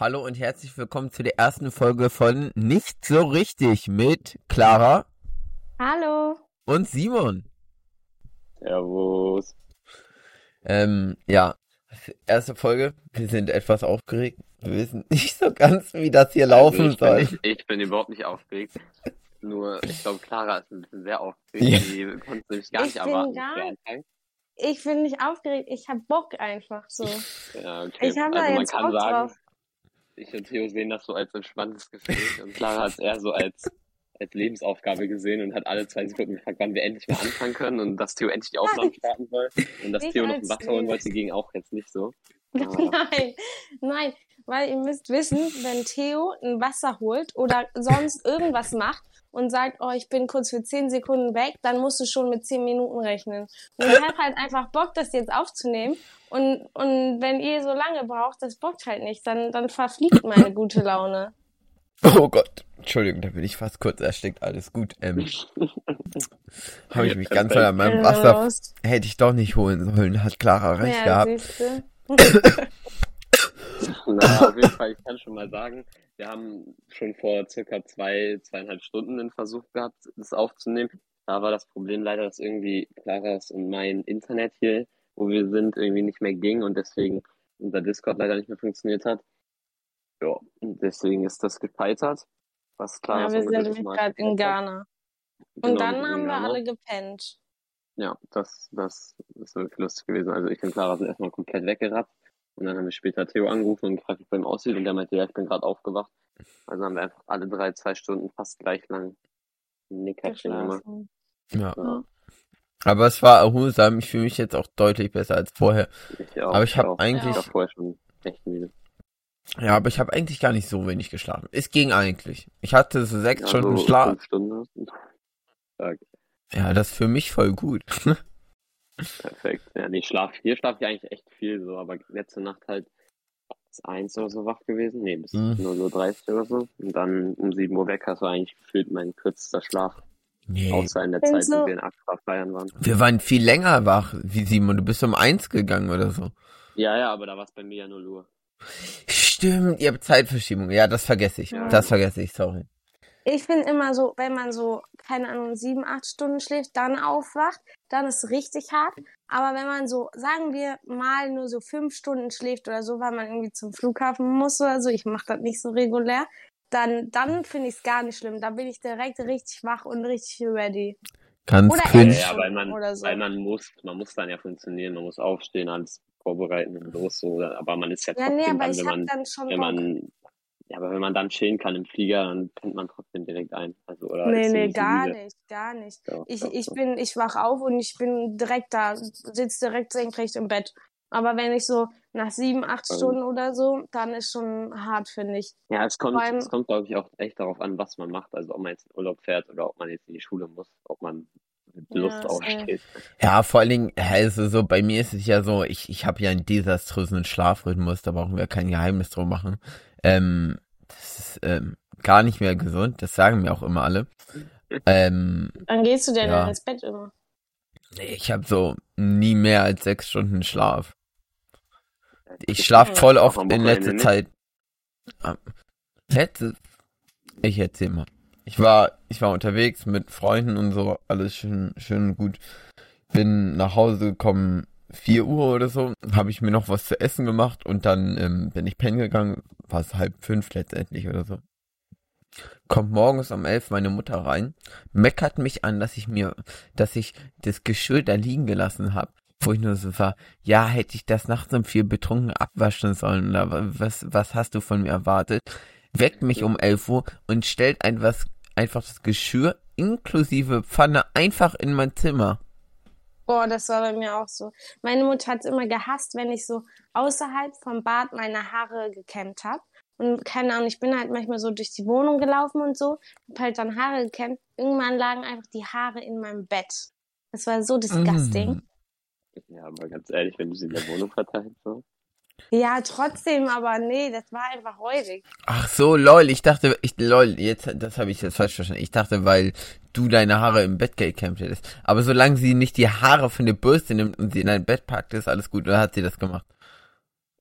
Hallo und herzlich willkommen zu der ersten Folge von Nicht so richtig mit Clara Hallo. und Simon. Servus. Ähm, ja, erste Folge. Wir sind etwas aufgeregt. Wir wissen nicht so ganz, wie das hier laufen also ich soll. Bin nicht, ich bin überhaupt nicht aufgeregt. Nur, ich glaube, Clara ist ein bisschen sehr aufgeregt. Ja. Die konnte nämlich gar Ich nicht bin erwarten. gar-. Ich bin nicht aufgeregt, ich hab Bock einfach so. Ja, okay. Ich hab da also man jetzt Bock sagen, drauf. Ich und Theo sehen das so als entspanntes Gespräch und Clara hat es eher so als, als Lebensaufgabe gesehen und hat alle zwei Sekunden gefragt, wann wir endlich mal anfangen können und dass Theo endlich die Aufnahme starten soll. Und dass Nicht Theo noch ein Wasser holen wollte, ging auch jetzt nicht so. Nein, nein, weil ihr müsst wissen, wenn Theo ein Wasser holt oder sonst irgendwas macht und sagt, oh, ich bin kurz für 10 Sekunden weg, dann musst du schon mit 10 Minuten rechnen. Und ich hab halt einfach Bock, das jetzt aufzunehmen. Und, und wenn ihr so lange braucht, das bockt halt nicht, dann, dann verfliegt meine gute Laune. Oh Gott. Entschuldigung, da bin ich fast kurz erstickt. Alles gut. Ähm, habe ich mich ganz voll an meinem Wasser hätte ich doch nicht holen sollen. Hat Clara recht Ja, gehabt. Naja, auf jeden Fall, ich kann schon mal sagen, wir haben schon vor circa zwei, zweieinhalb Stunden den Versuch gehabt, das aufzunehmen. Da war das Problem leider, dass irgendwie Claras und mein Internet hier, wo wir sind, irgendwie nicht mehr ging und deswegen unser Discord leider nicht mehr funktioniert hat. Ja, und deswegen ist das gescheitert. Was Clara Ja, wir sind nämlich gerade in. Ghana. Genau, Und dann in haben wir alle gepennt. Ja, das, das ist wirklich lustig gewesen. Also ich und Clara sind erstmal komplett weggeratzt. Und dann haben wir später Theo angerufen und gefragt, wie es bei ihm aussieht. Und der meinte, ja, ich bin gerade aufgewacht. Also haben wir einfach alle drei, zwei Stunden fast gleich lang ein Nickerchen gemacht. Ja. Ja, Aber es war erholsam. Ich fühle mich jetzt auch deutlich besser als vorher. ich auch, Aber ich hab auch. eigentlich- Ich war vorher schon echt müde. Ja, aber ich habe eigentlich gar nicht so wenig geschlafen. Es ging eigentlich. Ich hatte so sechs Ja, Stunden so Schlaf. fünf Stunden. Stark. Ja, das ist für mich voll gut. Perfekt. Ja, nee, Schlaf, hier schlafe ich eigentlich echt viel so, aber letzte Nacht halt bis eins oder so wach gewesen. Nee, bis Mhm. 0.30 Uhr oder so. Und dann um 7 Uhr weg. Das war eigentlich gefühlt mein kürzester Schlaf. Nee. Außer in der Zeit, wo wir in Accra feiern waren. Wir waren viel länger wach, wie Simon. Du bist um eins gegangen oder so. Ja, ja, aber da war es bei mir ja 0 Uhr. Stimmt, ihr habt Zeitverschiebung. Ja, das vergesse ich. Ja. Das vergesse ich, sorry. Ich finde immer so, wenn man so, keine Ahnung, sieben, acht Stunden schläft, dann aufwacht, dann ist es richtig hart. Aber wenn man so, sagen wir mal, nur so fünf Stunden schläft oder so, weil man irgendwie zum Flughafen muss oder so, ich mache das nicht so regulär, dann, dann finde ich es gar nicht schlimm. Da bin ich direkt richtig wach und richtig ready. Ganz Oder cringe. elf. Ja, weil man, Oder so. weil man muss, man muss dann ja funktionieren, man muss aufstehen, alles vorbereiten und los so. Aber man ist ja Ja, trotzdem nee, aber dann, ich wenn man, dann schon wenn Bock. man, ja, aber wenn man dann chillen kann im Flieger, dann pennt man trotzdem direkt ein. Also, oder Nee, nee, gar müde. nicht, gar nicht. Doch, Ich, doch, ich doch. bin, ich wach auf und ich bin direkt da, sitze direkt senkrecht im Bett. Aber wenn ich so nach sieben, acht Ähm. Stunden oder so, dann ist schon hart, finde ich. Ja, es kommt, allem- es kommt, glaube ich, auch echt darauf an, was man macht. Also, ob man jetzt in Urlaub fährt oder ob man jetzt in die Schule muss, ob man mit Ja, Lust safe. aufsteht. Ja, vor allen Dingen, also so, bei mir ist es ja so, ich, ich habe ja einen desaströsen Schlafrhythmus, da brauchen wir kein Geheimnis drum machen. Ähm, das ist ähm, gar nicht mehr gesund, das sagen mir auch immer alle. Ähm, Dann gehst du denn Ja. ins Bett immer. nee, ich habe so nie mehr als sechs Stunden Schlaf. Ich schlafe voll Auch oft in letzter? Zeit. Ah, Letzte, ich erzähl mal. Ich war, ich war unterwegs mit Freunden und so, alles schön, schön gut. Bin nach Hause gekommen, 4 Uhr oder so, habe ich mir noch was zu essen gemacht und dann ähm, bin ich pennen gegangen, war es halb fünf letztendlich oder so. Kommt morgens um elf meine Mutter rein, meckert mich an, dass ich mir, dass ich das Geschirr da liegen gelassen habe, wo ich nur so war, ja, hätte ich das nachts um vier betrunken abwaschen sollen oder wa- was, was hast du von mir erwartet? Weckt mich um 11 Uhr und stellt einfach, einfach das Geschirr inklusive Pfanne einfach in mein Zimmer. Boah, das war bei mir auch so. Meine Mutter hat immer gehasst, wenn ich so außerhalb vom Bad meine Haare gekämmt habe. Und keine Ahnung, ich bin halt manchmal so durch die Wohnung gelaufen und so, hab halt dann Haare gekämmt. Irgendwann lagen einfach die Haare in meinem Bett. Das war so disgusting. Mm. Ja, aber ganz ehrlich, wenn du sie in der Wohnung verteilst, so. Ja, trotzdem, aber nee, das war einfach räudig. Ach so, lol, ich dachte, ich, lol, jetzt, das habe ich jetzt falsch verstanden. Ich dachte, weil du deine Haare im Bett gekämmt hättest. Aber solange sie nicht die Haare von der Bürste nimmt und sie in dein Bett packt, ist alles gut. Oder hat sie das gemacht?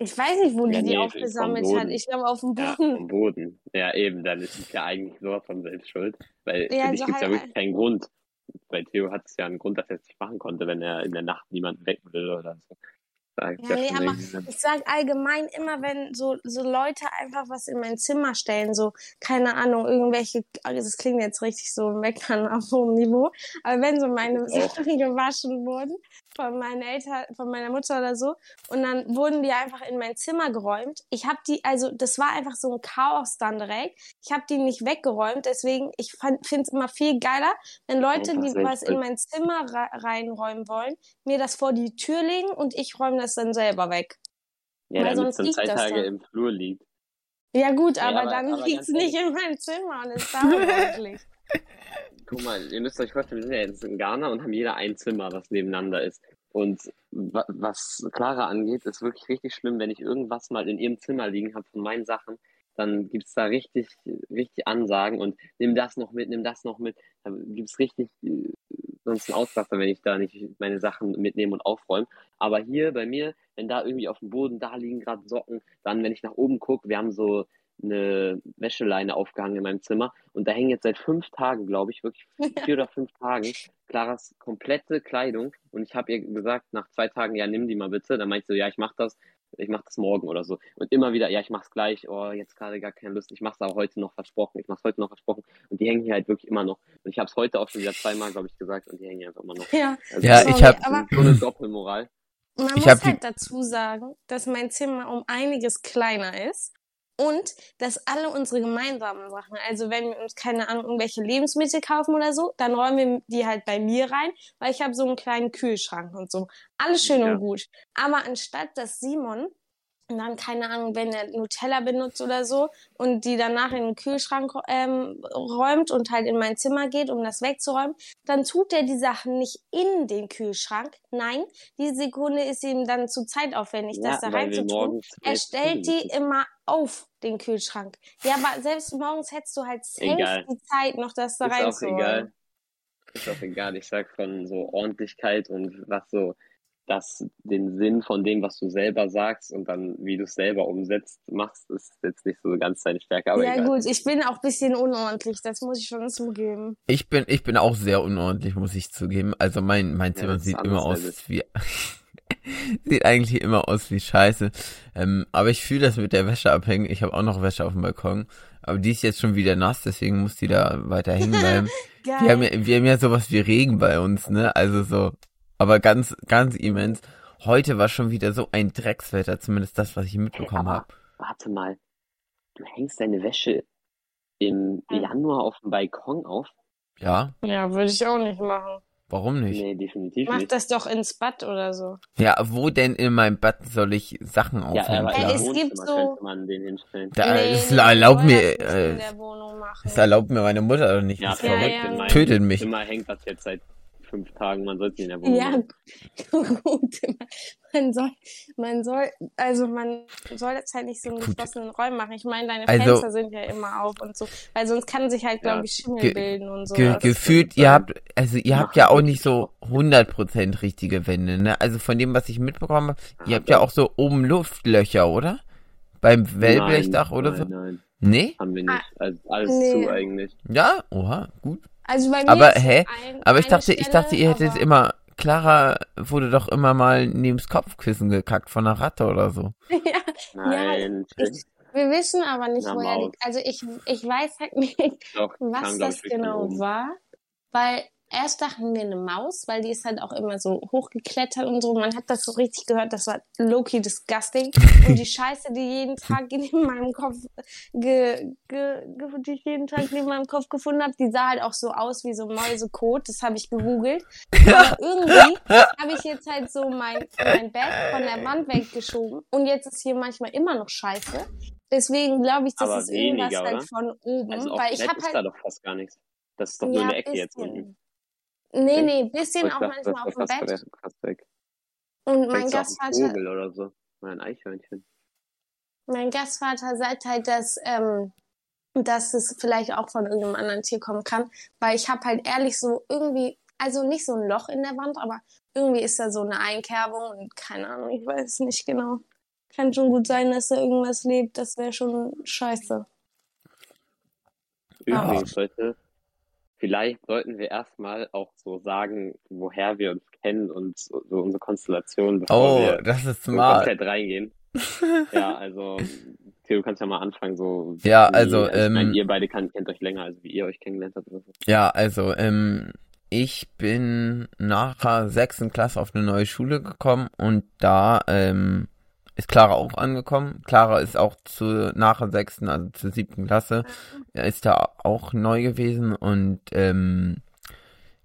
Ich weiß nicht, wo Ja, die die nee, vom aufgesammelt hat. Boden. Ich glaube auf dem Ja, Boden. vom Boden. Ja, eben, dann ist es ja eigentlich sowas von selbst schuld. Weil Ja, für dich so gibt es ja halt- wirklich keinen Grund. Bei Theo hat es ja einen Grund, dass er es nicht machen konnte, wenn er in der Nacht niemanden wecken will oder so. Ja, nee, aber ich sag allgemein immer, wenn so, so Leute einfach was in mein Zimmer stellen, so, keine Ahnung, irgendwelche, also das klingt jetzt richtig so meckern auf hohem Niveau, aber wenn so meine. Sachen gewaschen wurden von meinen Eltern, von meiner Mutter oder so, und dann wurden die einfach in mein Zimmer geräumt. Ich habe die, also das war einfach so ein Chaos dann direkt. Ich habe die nicht weggeräumt, deswegen, ich finde es immer viel geiler, wenn Leute, die was in mein Zimmer re reinräumen wollen, mir das vor die Tür legen und ich räume das dann selber weg. Ja, weil damit es dann liegt zwei das Tage im Flur liegt. Ja gut, Ja, aber, aber- dann aber liegt's ganz nicht in meinem Zimmer und ist dauerordentlich. Guck mal, ihr müsst euch vorstellen, wir sind ja jetzt in Ghana und haben jeder ein Zimmer, was nebeneinander ist. Und wa- was Clara angeht, ist wirklich richtig schlimm, wenn ich irgendwas mal in ihrem Zimmer liegen habe von meinen Sachen, dann gibt's da richtig, richtig Ansagen und nimm das noch mit, nimm das noch mit. Da gibt's richtig äh, sonst einen Ausraster, wenn ich da nicht meine Sachen mitnehme und aufräume. Aber hier bei mir, wenn da irgendwie auf dem Boden, da liegen gerade Socken, dann, wenn ich nach oben gucke, wir haben so eine Wäscheleine aufgehangen in meinem Zimmer und da hängen jetzt seit fünf Tagen, glaube ich, wirklich vier oder fünf Tagen, Claras komplette Kleidung und ich habe ihr gesagt, nach zwei Tagen, ja, nimm die mal bitte. Dann meinte sie so, ja, ich mach das, ich mach das morgen oder so. Und immer wieder, ja, ich mach's gleich, oh, jetzt gerade gar keine Lust, ich mach's aber heute noch versprochen, ich mach's heute noch versprochen. Und die hängen hier halt wirklich immer noch. Und ich habe es heute auch schon wieder zweimal, glaube ich, gesagt und die hängen hier einfach immer noch. Ja, Also, Ja, das ich hab- ist aber so eine Doppelmoral. man Ich muss halt dazu sagen, dass mein Zimmer um einiges kleiner ist und dass alle unsere gemeinsamen Sachen, also wenn wir uns keine Ahnung irgendwelche Lebensmittel kaufen oder so, dann räumen wir die halt bei mir rein, weil ich habe so einen kleinen Kühlschrank und so. Alles schön Ja. und gut. Aber anstatt dass Simon dann, keine Ahnung, wenn er Nutella benutzt oder so und die danach in den Kühlschrank ähm, räumt und halt in mein Zimmer geht, um das wegzuräumen, dann tut er die Sachen nicht in den Kühlschrank. Nein, die Sekunde ist ihm dann zu zeitaufwendig, das da reinzutun. Er stellt die immer auf den Kühlschrank. Ja, aber selbst morgens hättest du halt safe Egal. die Zeit, noch das da Ist auch egal. Ist auch egal. Ich sag von so Ordentlichkeit und was so das den Sinn von dem, was du selber sagst und dann, wie du es selber umsetzt, machst, ist jetzt nicht so ganz deine Stärke, aber Ja egal. gut, ich bin auch ein bisschen unordentlich, das muss ich schon zugeben. Ich bin, ich bin auch sehr unordentlich, muss ich zugeben. Also mein, mein Ja, Zimmer ist sieht immer aus wie, sieht eigentlich immer aus wie Scheiße. Ähm, aber ich fühle das mit der Wäsche abhängen. Ich habe auch noch Wäsche auf dem Balkon. Aber die ist jetzt schon wieder nass, deswegen muss die da weiter hängen bleiben. Wir haben ja, wir haben ja sowas wie Regen bei uns, ne? Also so, aber ganz, ganz immens. Heute war schon wieder so ein Dreckswetter, zumindest das, was ich mitbekommen aber- habe. Warte mal. Du hängst deine Wäsche im Ja. Januar auf dem Balkon auf? Ja, Ja, würde ich auch nicht machen. Warum nicht? Nee, definitiv Mach nicht. das doch ins Bad oder so. Ja, wo denn in meinem Bad soll ich Sachen Ja, aufhängen? aber Ey, im es gibt so- man den hinstellen. Da, nee, es nee, erlaubt mir, das äh, es erlaubt mir meine Mutter doch nicht. Ja, ist Ja, verrückt. ja. Meinem Tötet mich. Zimmer hängt das jetzt seit fünf Tagen. Man sollte es nicht in der Wohnung Ja, gut. Man soll, man soll, also man soll das halt nicht so in geschlossenen Räumen machen. Ich meine, deine Also- Fenster sind ja immer auf und so, weil sonst kann sich halt, glaube Ja. ich, Schimmel Ge- bilden und so. Ge gefühlt, ihr habt, also ihr habt ja auch nicht so 100% richtige Wände, ne? Also von dem, was ich mitbekommen habe, ihr habt ja auch so oben Luftlöcher, oder? Beim Wellblechdach nein, oder nein, so? Nein, Nee? haben wir nicht. Also alles Nee. zu eigentlich. Ja? Oha, gut. Also bei mir Aber, ist hä? Ein, Aber ich eine dachte, ich Stelle, dachte, ihr hättet aber- immer, Clara wurde doch immer mal neben's Kopfkissen gekackt von einer Ratte oder so. ja, Nein, ich, wir wissen aber nicht, Na, woher die, also ich, ich weiß halt nicht, doch, was das ich, genau war, weil erst dachten wir eine Maus, weil die ist halt auch immer so hochgeklettert und so. Man hat das so richtig gehört, das war low-key disgusting. und die Scheiße, die jeden Tag in meinem Kopf, ge, ge, ge, die ich jeden Tag in meinem Kopf gefunden habe, die sah halt auch so aus wie so Mäusekot. Das habe ich gegoogelt. Aber irgendwie habe ich jetzt halt so mein, mein Bett von der Wand weggeschoben und jetzt ist hier manchmal immer noch Scheiße. Deswegen glaube ich, das Aber ist irgendwas halt oder? von oben, Also weil ich habe ist halt da doch fast gar nichts. Das ist doch nur eine Ecke jetzt unten. Nee, nee, bisschen Ich auch dachte, manchmal auf dem Bett. weg-. Und mein ein Gastvater, Vogel oder so. Oder ein Eichhörnchen. mein Gastvater sagt halt, dass, ähm, dass es vielleicht auch von irgendeinem anderen Tier kommen kann, weil ich habe halt ehrlich so irgendwie, also nicht so ein Loch in der Wand, aber irgendwie ist da so eine Einkerbung und keine Ahnung, ich weiß es nicht genau. kann schon gut sein, dass da irgendwas lebt. Das wäre schon scheiße. Übrigens, Leute, vielleicht sollten wir erstmal auch so sagen, woher wir uns kennen und so, so unsere Konstellation, bevor Oh, wir das ist smart. komplett reingehen. Ja, also, Theo, du kannst ja mal anfangen, so. Ja, wie- also, ich meine, ähm, ihr beide kann, kennt euch länger, also wie ihr euch kennengelernt habt oder so. Ja, also, ähm, ich bin nach der sechsten Klasse auf eine neue Schule gekommen und da ähm, ist Clara auch angekommen. Clara ist auch zu nach der sechsten, also zur siebten Klasse, ist da auch neu gewesen und ähm,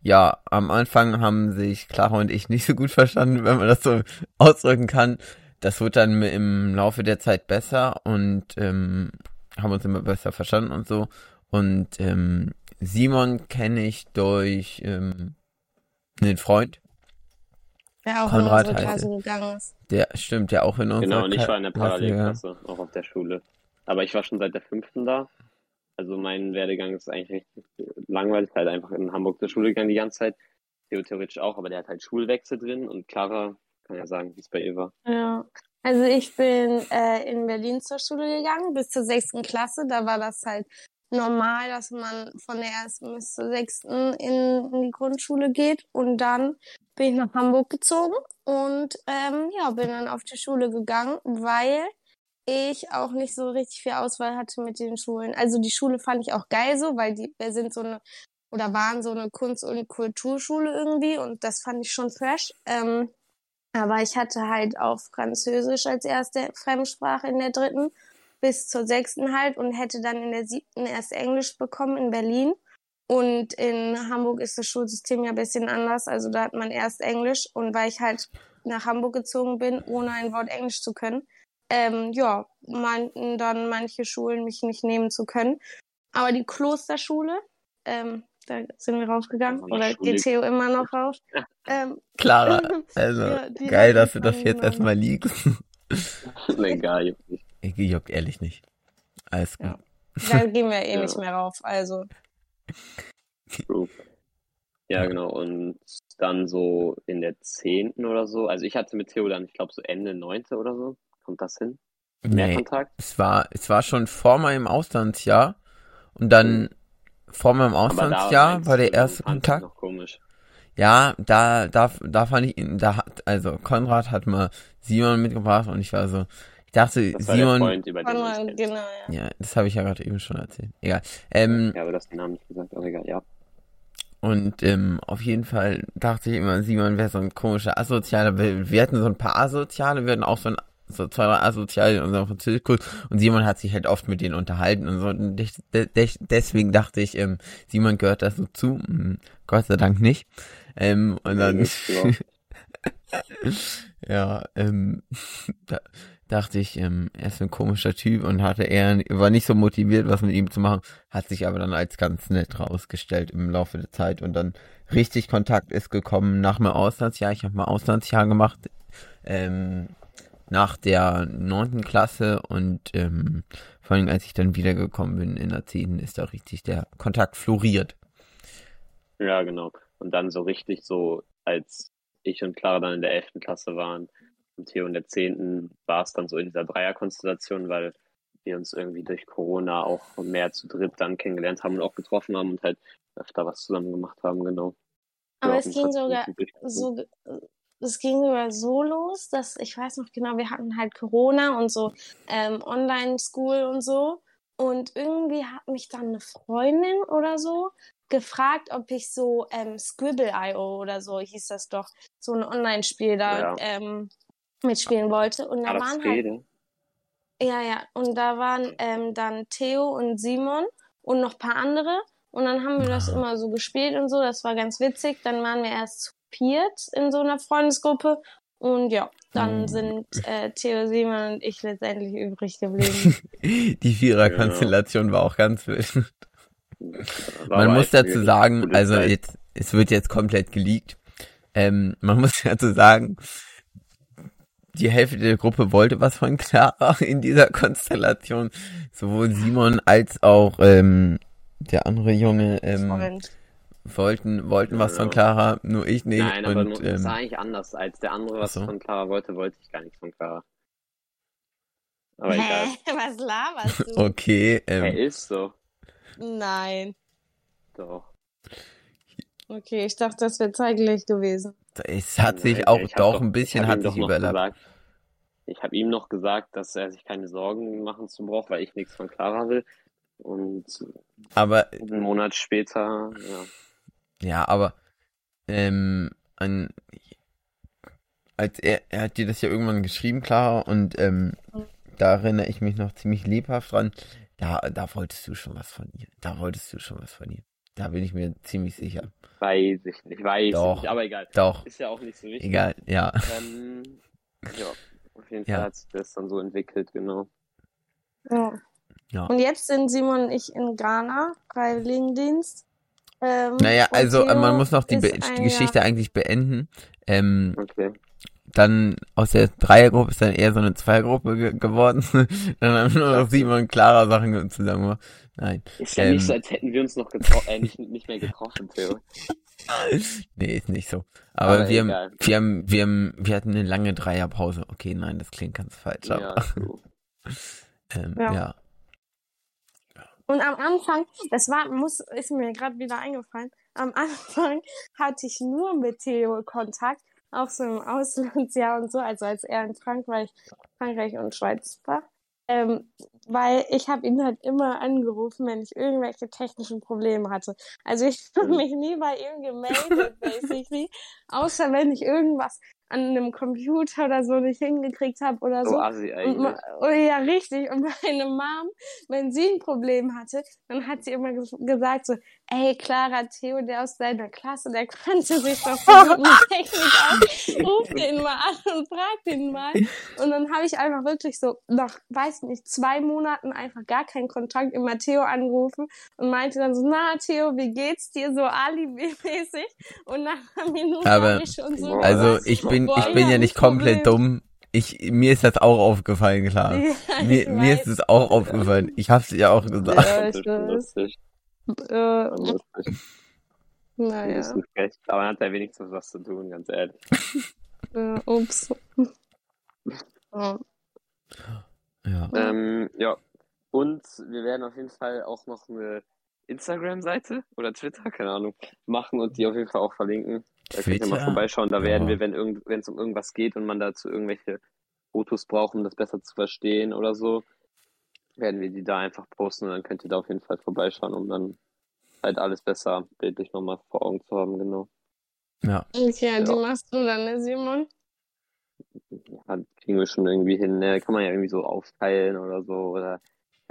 ja, am Anfang haben sich Clara und ich nicht so gut verstanden, wenn man das so ausdrücken kann. Das wird dann im Laufe der Zeit besser und ähm, haben uns immer besser verstanden und so. Und ähm, Simon kenne ich durch ähm, einen Freund, Wer auch Konrad in unsere heißt Klasse gegangen ist. der stimmt ja auch in unserer Genau, und ich war in der. Parallelklasse, auch auf der Schule. Aber ich war schon seit der fünften da. Also mein Werdegang ist eigentlich richtig langweilig, halt einfach in Hamburg zur Schule gegangen die ganze Zeit. Theo theoretisch auch, aber der hat halt Schulwechsel drin und Clara kann ja sagen, wie es bei ihr war. Ja. Also ich bin äh, in Berlin zur Schule gegangen, bis zur sechsten Klasse. Da war das halt normal, dass man von der ersten bis zur sechsten in, in die Grundschule geht. Und dann bin ich nach Hamburg gezogen und ähm, ja, bin dann auf die Schule gegangen, weil ich auch nicht so richtig viel Auswahl hatte mit den Schulen. Also die Schule fand ich auch geil so, weil die, wir sind so eine oder waren so eine Kunst- und Kulturschule irgendwie und das fand ich schon fresh. Ähm, aber ich hatte halt auch Französisch als erste Fremdsprache in der dritten bis zur sechsten halt und hätte dann in der siebten erst Englisch bekommen in Berlin. Und in Hamburg ist das Schulsystem ja ein bisschen anders. Also da hat man erst Englisch und weil ich halt nach Hamburg gezogen bin, ohne ein Wort Englisch zu können, ähm, ja, meinten dann manche Schulen mich nicht nehmen zu können. Aber die Klosterschule, ähm, da sind wir raufgegangen, Also oder geht Theo immer noch rauf. Ähm, Clara, also Ja, geil, dass du das jetzt erstmal liegst. Egal, juckt nicht. Ich juckt ehrlich nicht. Alles gut. Ja. da gehen wir eh Ja. nicht mehr rauf. Also, True. Ja, genau. Und dann so in der zehnten oder so. Also ich hatte mit Theo dann, ich glaube, so Ende neunte oder so. Kommt das hin? Mehr Nee, Kontakt? es war, es war schon vor meinem Auslandsjahr und dann vor meinem Auslandsjahr war der erste Kontakt. noch komisch. Ja, da, da, da fand ich ihn, da hat, also Konrad hat mal Simon mitgebracht und ich war so, dachte, Das war der Simon, Freund, über den man Konrad, kennt. genau, ja. ja, das habe ich ja gerade eben schon erzählt. Egal. Ähm, Ja, aber das den Namen nicht gesagt, aber egal, ja. Und ähm, auf jeden Fall dachte ich immer, Simon wäre so ein komischer Asozialer. Wir, wir hatten so ein paar Asoziale, wir hatten auch so ein so zwei, drei Asoziale in unserem Französischkurs und Simon hat sich halt oft mit denen unterhalten und so. Und de de de deswegen dachte ich, ähm, Simon gehört da so zu. Hm, Gott sei Dank nicht. Ähm, und dann, Ja. ja, ähm, da dachte ich, ähm, er ist ein komischer Typ und hatte eher, war nicht so motiviert, was mit ihm zu machen, hat sich aber dann als ganz nett rausgestellt im Laufe der Zeit und dann richtig Kontakt ist gekommen nach meinem Auslandsjahr. Ich habe mal Auslandsjahr gemacht, ähm, nach der neunten Klasse und ähm, vor allem als ich dann wiedergekommen bin in der zehnten ist da richtig der Kontakt floriert. Ja, genau. Und dann so richtig so, als ich und Clara dann in der elften Klasse waren und Theo in der zehnten, war es dann so in dieser Dreierkonstellation, weil wir uns irgendwie durch Corona auch mehr zu dritt dann kennengelernt haben und auch getroffen haben und halt öfter was zusammen gemacht haben, genau. Aber Ja, es ging sogar so, es ging sogar so los, dass ich weiß noch genau, wir hatten halt Corona und so ähm, Online-School und so. Und irgendwie hat mich dann eine Freundin oder so gefragt, ob ich so ähm, Scribble.io oder so hieß das doch, so ein Online-Spiel da Ja. ähm, mitspielen wollte. Und da das waren halt Rede? Ja, ja. Und da waren ähm, dann Theo und Simon und noch ein paar andere. Und dann haben wir das Ah. immer so gespielt und so. Das war ganz witzig. Dann waren wir erst zu viert in so einer Freundesgruppe. Und ja, dann Mhm. sind äh, Theo, Simon und ich letztendlich übrig geblieben. Die Viererkonstellation war auch ganz wild. Man muss dazu sagen, also jetzt, es wird jetzt komplett geleakt. Ähm, man muss dazu sagen, die Hälfte der Gruppe wollte was von Clara in dieser Konstellation. Sowohl Simon als auch ähm, der andere Junge ähm, Freund. wollten, wollten was von Clara, nur ich nicht. Nein, aber und nur, das war ähm, eigentlich anders. Als der andere was so. von Clara wollte, wollte ich gar nichts von Clara. Aber egal. Hä? Was laberst du? Okay, Er ähm, ist so. Nein. Doch. Okay, ich dachte, das wäre zeitgleich gewesen. Es hat sich auch doch doch- ein bisschen hat sich überlappt. Ich habe ihm noch gesagt, dass er sich keine Sorgen machen zu braucht, weil ich nichts von Clara will. Und Aber einen Monat später, ja. Ja, aber ähm, an, als er, er hat dir das ja irgendwann geschrieben, Clara, und ähm, da erinnere ich mich noch ziemlich lebhaft dran. Da, da wolltest du schon was von ihr. Da wolltest du schon was von ihr. Da bin ich mir ziemlich sicher. Weiß ich nicht, weiß Doch. ich nicht, aber egal. Doch, Ist ja auch nicht so wichtig. egal, ja. Ähm, ja, auf jeden Ja. Fall hat sich das dann so entwickelt, genau. Ja. Ja. Und jetzt sind Simon und ich in Ghana, Freiwilligendienst. Ähm, Naja, also Theo man muss noch die, Be Geschichte eigentlich beenden. Ähm, Okay. Dann aus der Dreiergruppe ist dann eher so eine Zweiergruppe ge geworden. dann haben nur noch Simon und Clara Sachen zusammen gemacht. Nein. Ist ja Ähm. nicht so, als hätten wir uns noch getroffen, äh, nicht, nicht mehr getroffen, Theo. Nee, ist nicht so. Aber, Aber wir, haben, wir haben, wir haben, wir hatten eine lange Dreierpause. Okay, nein, das klingt ganz falsch, Ja, so. ähm, Ja. ja. Und am Anfang, das war, muss, ist mir gerade wieder eingefallen, am Anfang hatte ich nur mit Theo Kontakt, auch so im Auslandsjahr und so, also als er in Frankreich, Frankreich und Schweiz war. Ähm, weil ich habe ihn halt immer angerufen, wenn ich irgendwelche technischen Probleme hatte. Also ich habe Mhm. mich nie bei ihm gemeldet, basically, außer wenn ich irgendwas an einem Computer oder so nicht hingekriegt habe oder So so. assi eigentlich. oh, ja, richtig. Und meine Mom, wenn sie ein Problem hatte, dann hat sie immer ges gesagt so, ey, Clara, Theo, der aus deiner Klasse, der kannte sich doch so gut mit Technik aus. Ruf den mal an und frag den mal. Und dann habe ich einfach wirklich so nach, weiß nicht, zwei Monaten einfach gar keinen Kontakt, immer Theo angerufen und meinte dann so, na, Theo, wie geht's dir? So Ali-mäßig. Und nach einer Minute habe ich schon so Also ich bin, boah, ich bin ja, nicht komplett Problem. dumm. Ich, mir ist das auch aufgefallen, klar. Ja, Mir, mir ist es auch aufgefallen. Ich hab's ja auch gesagt. Ja, ich Das ist weiß. Äh, lustig. Naja, bisschen frech. Aber man hat ja wenigstens was zu tun, ganz ehrlich. äh, ups. Ja. Ja. Ähm, ja. Und wir werden auf jeden Fall auch noch eine Instagram-Seite oder Twitter, keine Ahnung, machen und die auf jeden Fall auch verlinken. Da könnt ihr mal Twitter? vorbeischauen. Da werden Ja. wir, wenn irgend, wenn es um irgendwas geht und man dazu irgendwelche Fotos braucht, um das besser zu verstehen oder so, werden wir die da einfach posten und dann könnt ihr da auf jeden Fall vorbeischauen, um dann halt alles besser bildlich nochmal vor Augen zu haben, genau. Ja. Okay, die Ja. machst du dann, ne, Simon? Ja, kriegen wir schon irgendwie hin, ne? Kann man ja irgendwie so aufteilen oder so, oder,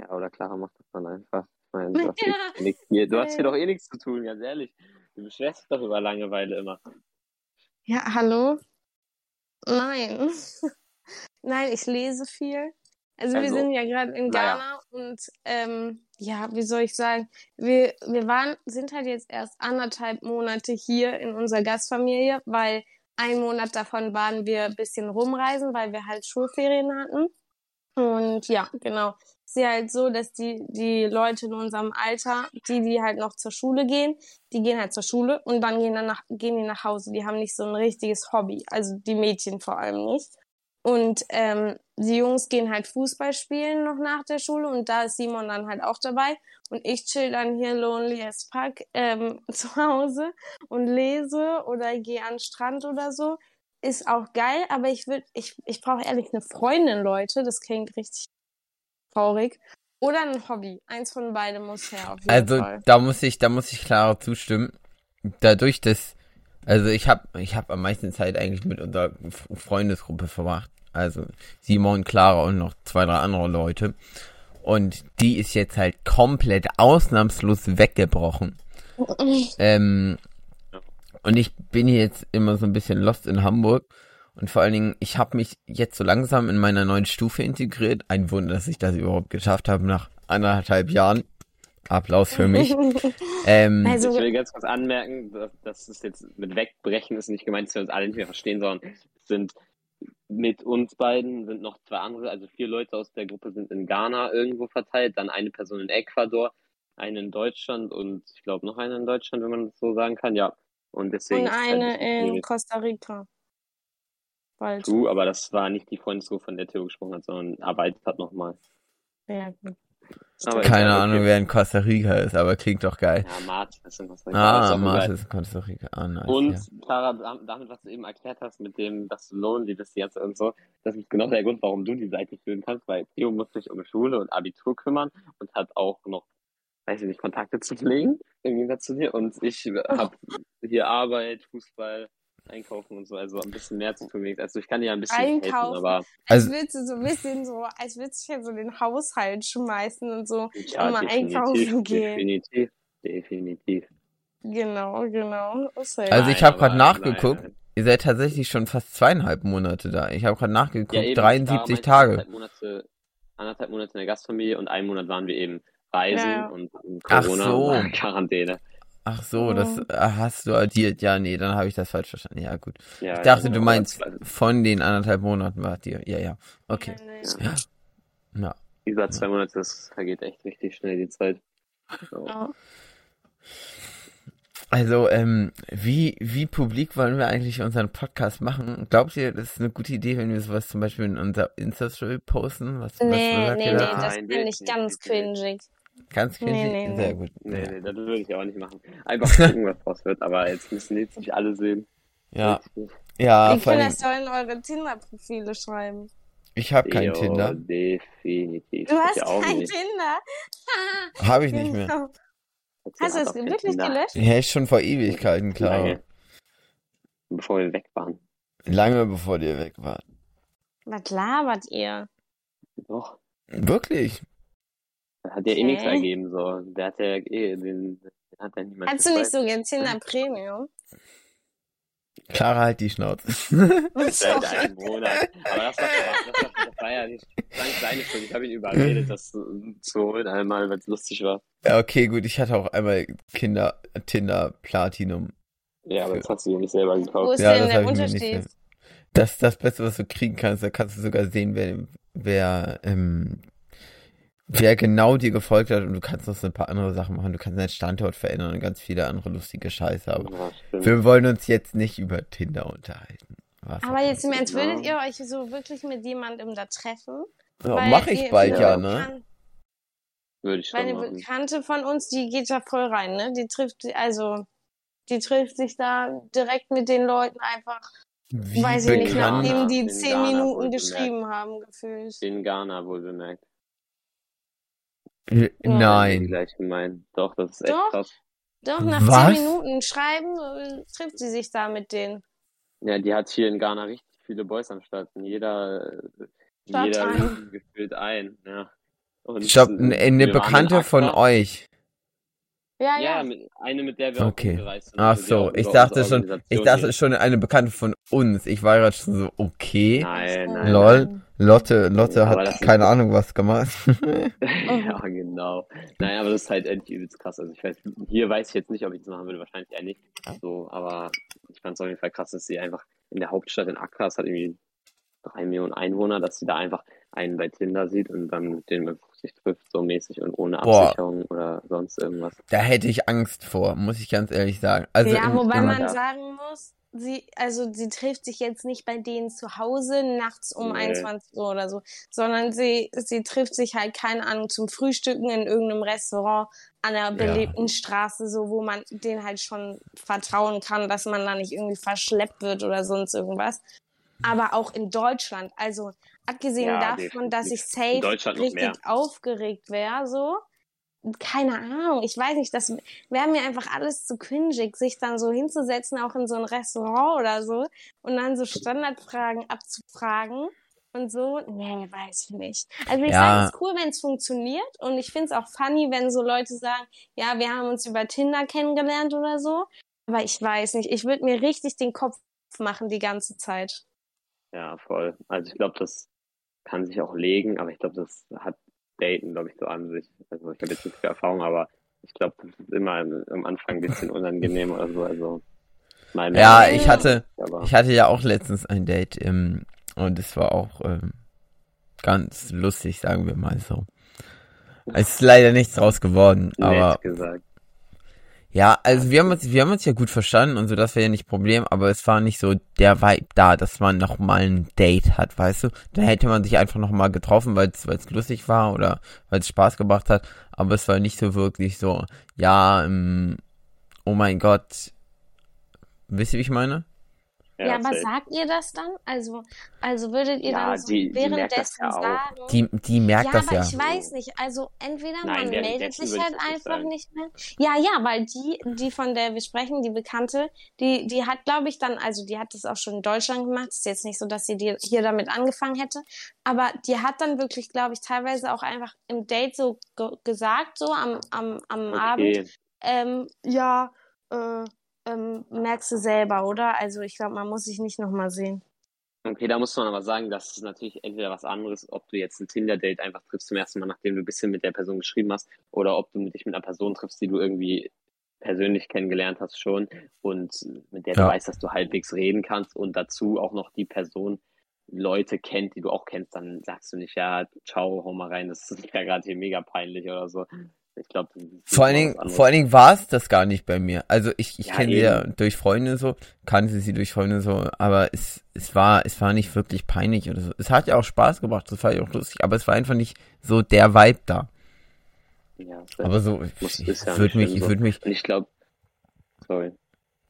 ja, oder Clara macht das dann einfach. Ich meine, du hast, Ja. eh nix, hier, du hast hier doch eh nichts zu tun, ganz ehrlich. Du beschwerst dich doch über Langeweile immer. Ja, hallo? Nein. Nein, ich lese viel. Also, wir Also, sind ja gerade in naja. Ghana und ähm, ja, wie soll ich sagen, wir, wir waren, sind halt jetzt erst anderthalb Monate hier in unserer Gastfamilie, weil ein Monat davon waren wir ein bisschen rumreisen, weil wir halt Schulferien hatten. Und ja, genau. Es ist ja halt so, dass die, die Leute in unserem Alter, die, die halt noch zur Schule gehen, die gehen halt zur Schule und dann gehen, dann nach, gehen die nach Hause. Die haben nicht so ein richtiges Hobby. Also die Mädchen vor allem nicht. Und ähm, die Jungs gehen halt Fußball spielen noch nach der Schule und da ist Simon dann halt auch dabei. Und ich chill dann hier lonely as fuck ähm, zu Hause und lese oder gehe an den Strand oder so. Ist auch geil, aber ich will, ich, ich brauche ehrlich eine Freundin, Leute. Das klingt richtig traurig. Oder ein Hobby. Eins von beiden muss her, auf jeden Also Fall. da muss ich, da muss ich Clara zustimmen. Dadurch, dass, also ich habe, ich habe am meisten Zeit eigentlich mit unserer Freundesgruppe verbracht. Also Simon, Clara und noch zwei, drei andere Leute. Und die ist jetzt halt komplett ausnahmslos weggebrochen. Ähm, und ich bin jetzt immer so ein bisschen lost in Hamburg. Und vor allen Dingen, ich habe mich jetzt so langsam in meiner neuen Stufe integriert. Ein Wunder, dass ich das überhaupt geschafft habe nach anderthalb Jahren. Applaus für mich. ähm, Also- ich will ganz kurz anmerken, dass, dass es jetzt mit Wegbrechen ist nicht gemeint, dass wir uns alle nicht mehr verstehen, sondern es sind mit uns beiden sind noch zwei andere, also vier Leute aus der Gruppe sind in Ghana irgendwo verteilt, dann eine Person in Ecuador, eine in Deutschland und ich glaube noch eine in Deutschland, wenn man das so sagen kann, ja. Und deswegen Und halt ein eine bisschen in. Costa Rica. Falsch. Du, aber das war nicht die Freundesgruppe, von der Theo gesprochen hat, sondern arbeitet hat nochmal. Ja, gut. Aber Keine egal, Ahnung, wer in Costa Rica ist, aber klingt doch geil. Ja, Martin ist in Costa Rica. Ah, egal. ist in Costa Rica. Ah, nice. Und ja. Clara, dam- damit, was du eben erklärt hast, mit dem, dass du bist jetzt und so, das ist genau der Grund, warum du die Seite führen kannst, weil Theo muss sich um Schule und Abitur kümmern und hat auch noch, weiß ich nicht, Kontakte zu pflegen, im Gegensatz zu dir. Und ich habe hier Arbeit, Fußball, Einkaufen und so, also ein bisschen mehr zu tun. Also ich kann dir ja ein bisschen helfen, Einkaufen. aber Als würdest du so ein bisschen so, als würdest du ja so den Haushalt schmeißen und so. ja, Und mal einkaufen gehen. definitiv, definitiv. Genau, genau. Halt- Also ich habe gerade nachgeguckt. nein, nein. Ihr seid tatsächlich schon fast zweieinhalb Monate da. Ich habe gerade nachgeguckt, Ja, eben, 73 da war ich Tage. Anderthalb Monate, anderthalb Monate in der Gastfamilie und einen Monat waren wir eben reisen Ja, und in Ach Corona so. war Quarantäne. Ach so, das Mhm. äh, hast du addiert. Ja, nee, dann habe ich das falsch verstanden. Ja, gut. Ja, Ich dachte, ja, du meinst von den anderthalb Monaten wart ihr. Ja, ja. Okay. Nee. Ja. Ja. Über zwei Monate, das vergeht echt richtig schnell die Zeit. So. Ja. Also, ähm, wie, wie publik wollen wir eigentlich unseren Podcast machen? Glaubt ihr, das ist eine gute Idee, wenn wir sowas zum Beispiel in unser Insta-Story posten? Was, was Nee, sagt nee, nee, das finde ich ganz cringig. Ganz Nee, kindisch? nee, nee. Sehr gut. Nee, ja. nee, das würde ich auch nicht machen. Einfach gucken, was draus wird, aber jetzt müssen jetzt nicht alle sehen. Ja, ja, allem, das sollen eure Tinder-Profile schreiben? ich habe kein Jo, Tinder. definitiv. Du Ich hast auch kein nicht. Tinder. Habe ich nicht mehr. Hast du es wirklich Tinder. gelöscht? Ja, ist schon vor Ewigkeiten, klar. Lange. Bevor wir weg waren. Lange bevor ihr weg wart. Was labert ihr? Doch. Wirklich? Hat ja eh nichts Okay. ergeben, so. Der hat ja eh, den, den hat ja niemand Hast du nicht so gern Tinder Premium? Clara, halt die Schnauze. Seit einem Monat. Aber das war, das war, das war ja nicht, das war nicht seine Schuld. Ich habe ihn überredet, das zu holen einmal, weil es lustig war. ja, okay, gut. Ich hatte auch einmal Kinder, Tinder Platinum. Ja, aber das hast du dir nicht selber Wo gekauft. ist Ja, denn das der habe ich mir nicht Unterschied? Das ist das Beste, was du kriegen kannst. Da kannst du sogar sehen, wer, wer, ähm, wer genau dir gefolgt hat und du kannst noch so ein paar andere Sachen machen. Du kannst deinen Standort verändern und ganz viele andere lustige Scheiße. Aber Ja, wir wollen uns jetzt nicht über Tinder unterhalten. Was Aber jetzt im. Ernst, würdet ihr euch so wirklich mit jemandem da treffen? ja, mach ich bald ja, ne? Würde ich Weil schon eine machen. Bekannte von uns, die geht da voll rein, ne? Die trifft, also, die trifft sich da direkt mit den Leuten einfach, Wie weiß ich nicht, nachdem die zehn Ghana Minuten geschrieben haben, gefühlt. In Ghana wohl bemerkt. Äh, Die Nein. gleich gemeint. Doch, das ist echt Doch. krass. Doch, nach Was? zehn Minuten schreiben, äh, trifft sie sich da mit denen. Ja, die hat hier in Ghana richtig viele Boys am Start. Und Jeder, Statt jeder ein. gefühlt ein. Ja. Und Ich glaube, eine, Bekannte von euch. Ja, Ja, ja. mit, eine, mit der wir Okay. auch rumgereist sind. Ach also so, ich dachte schon, ich dachte schon eine Bekannte von uns. Ich war gerade schon so, okay. Nein, nein. Lol. Lotte, Lotte Aber hat keine Ahnung was gemacht. ja, genau. Nein, aber das ist halt echt übelst krass. Also ich weiß, hier weiß ich jetzt nicht, ob ich das machen würde, wahrscheinlich eher nicht. So, aber ich fand es auf jeden Fall krass, dass sie einfach in der Hauptstadt in Accra, es hat irgendwie drei Millionen Einwohner, dass sie da einfach einen bei Tinder sieht und dann mit dem sich trifft, so mäßig und ohne Boah. Absicherung oder sonst irgendwas. Da hätte ich Angst vor, muss ich ganz ehrlich sagen. Also ja, in- wobei in- man Ja. sagen muss, sie, also sie trifft sich jetzt nicht bei denen zu Hause nachts um Nee. 21 Uhr oder so, sondern sie, sie trifft sich halt, keine Ahnung, zum Frühstücken in irgendeinem Restaurant an einer belebten Straße, so wo man denen halt schon vertrauen kann, dass man da nicht irgendwie verschleppt wird oder sonst irgendwas. Aber auch in Deutschland, also abgesehen Ja, davon, dass ich safe richtig mehr. aufgeregt wäre, so, keine Ahnung, ich weiß nicht, das wäre mir einfach alles zu cringig, sich dann so hinzusetzen, auch in so ein Restaurant oder so, und dann so Standardfragen abzufragen und so. Nee, weiß ich nicht. Also ich Ja. sage, es ist cool, wenn es funktioniert und ich finde es auch funny, wenn so Leute sagen, ja, wir haben uns über Tinder kennengelernt oder so. Aber ich weiß nicht, ich würde mir richtig den Kopf machen die ganze Zeit. Ja, voll. Also ich glaube, das kann sich auch legen, aber ich glaube, das hat Daten, glaube ich, so an sich. Also ich habe jetzt nicht viel Erfahrung, aber ich glaube, das ist immer am Anfang ein bisschen unangenehm oder so. Also mehr, ja, mal ich hatte, ich hatte ja auch letztens ein Date ähm, und es war auch ähm, ganz lustig, sagen wir mal so. Es ist leider nichts draus geworden, aber nett gesagt. Ja, also wir haben uns, wir haben uns ja gut verstanden und so, das wäre ja nicht Problem, aber es war nicht so der Vibe da, dass man noch mal ein Date hat, weißt du? Da hätte man sich einfach noch mal getroffen, weil es, weil es lustig war oder weil es Spaß gemacht hat, aber es war nicht so wirklich so, ja, ähm, oh mein Gott, wisst ihr, wie ich meine? Ja, aber sagt ihr das dann? Also, also würdet ihr Ja, dann so die- die merkt währenddessen das ja auch. sagen? Die, die merkt ja, das aber ja. ich weiß nicht. Also entweder Nein, man meldet sich halt nicht einfach sagen. nicht mehr. Ja, ja, weil die, die von der wir sprechen, die Bekannte, die, die hat, glaube ich, dann, also die hat das auch schon in Deutschland gemacht. Ist jetzt nicht so, dass sie die hier damit angefangen hätte. Aber die hat dann wirklich, glaube ich, teilweise auch einfach im Date so ge gesagt, so am, am, am Abend, Okay, ähm, ja, äh, ähm, merkst du selber, oder? Also ich glaube, man muss sich nicht nochmal sehen. okay, da muss man aber sagen, das ist natürlich entweder was anderes, ob du jetzt ein Tinder-Date einfach triffst zum ersten Mal, nachdem du ein bisschen mit der Person geschrieben hast, oder ob du dich mit einer Person triffst, die du irgendwie persönlich kennengelernt hast schon und mit der du Ja. weißt, dass du halbwegs reden kannst und dazu auch noch die Person Leute kennt, die du auch kennst, dann sagst du nicht, ja, ciao, hau mal rein, das ist ja gerade hier mega peinlich oder so. Ich glaube, Vor allen Dingen, vor allen Dingen war es das gar nicht bei mir. Also ich, ich Ja, kenne sie ja durch Freunde so, kannte sie durch Freunde so, aber es, es war, es war nicht wirklich peinlich oder so. Es hat ja auch Spaß gebracht, das war ja auch lustig, aber es war einfach nicht so der Vibe da. ja, Aber so, ich ja würde mich, ich so. würde mich, Und ich glaube, sorry.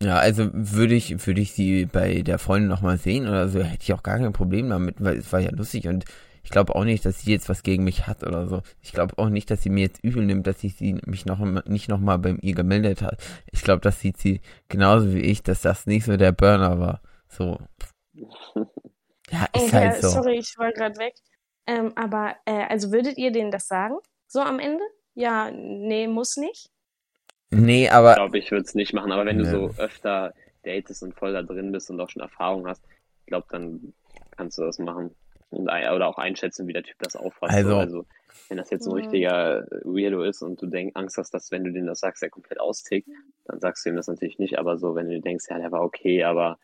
ja, also würde ich, würde ich sie bei der Freundin nochmal sehen oder so, hätte ich auch gar kein Problem damit, weil es war ja lustig und ich glaube auch nicht, dass sie jetzt was gegen mich hat oder so. Ich glaube auch nicht, dass sie mir jetzt übel nimmt, dass ich sie mich noch nicht nochmal bei ihr gemeldet hat. Ich glaube, das sieht sie genauso wie ich, dass das nicht so der Burner war. So. Ja, ist Okay, halt so. sorry, ich war gerade weg. Ähm, aber, äh, also würdet ihr denen das sagen? So am Ende? Ja, nee, muss nicht. Nee, Ich aber glaube, ich würde es nicht machen, aber wenn du Nee. so öfter datest und voll da drin bist und auch schon Erfahrung hast, ich glaube, dann kannst du das machen. Und, ein- oder auch einschätzen, wie der Typ das auffasst. Also- So, also wenn das jetzt ein Mhm. richtiger Weirdo ist und du denk, Angst hast, dass wenn du dem das sagst, er komplett austickt, dann sagst du ihm das natürlich nicht. Aber so, wenn du denkst, ja, der war okay, aber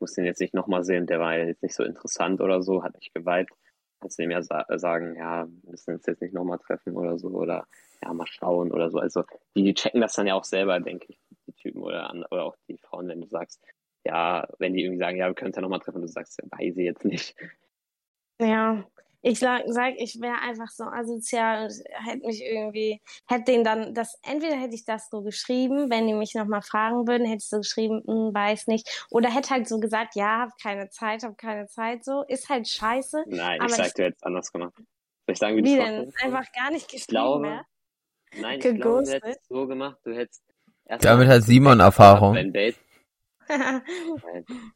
musst den jetzt nicht nochmal sehen, der war ja jetzt nicht so interessant oder so, hat nicht geweibt, kannst du dem ja sa sagen, ja, wir müssen uns jetzt nicht nochmal treffen oder so oder ja, mal schauen oder so. Also die checken das dann ja auch selber, denke ich, die Typen oder, an, oder auch die Frauen, wenn du sagst, ja, wenn die irgendwie sagen, ja, wir können uns ja nochmal treffen und du sagst, ja, weiß ich jetzt nicht. Ja, ich sag, sag ich wäre einfach so asozial und hätte mich irgendwie, hätte den dann das, entweder hätte ich das so geschrieben, wenn die mich nochmal fragen würden, hätte ich so geschrieben, hm, weiß nicht. Oder hätte halt so gesagt, ja, hab keine Zeit, hab keine Zeit, so. Ist halt scheiße. Nein, Aber ich sag, ich- du hättest anders gemacht. Soll ich sagen, wie, Wie denn? Einfach gar nicht Ich geschrieben glaube, mehr? nein, ich glaube, du hättest es so gemacht, du hättest damit hat Simon Erfahrung. beim Date.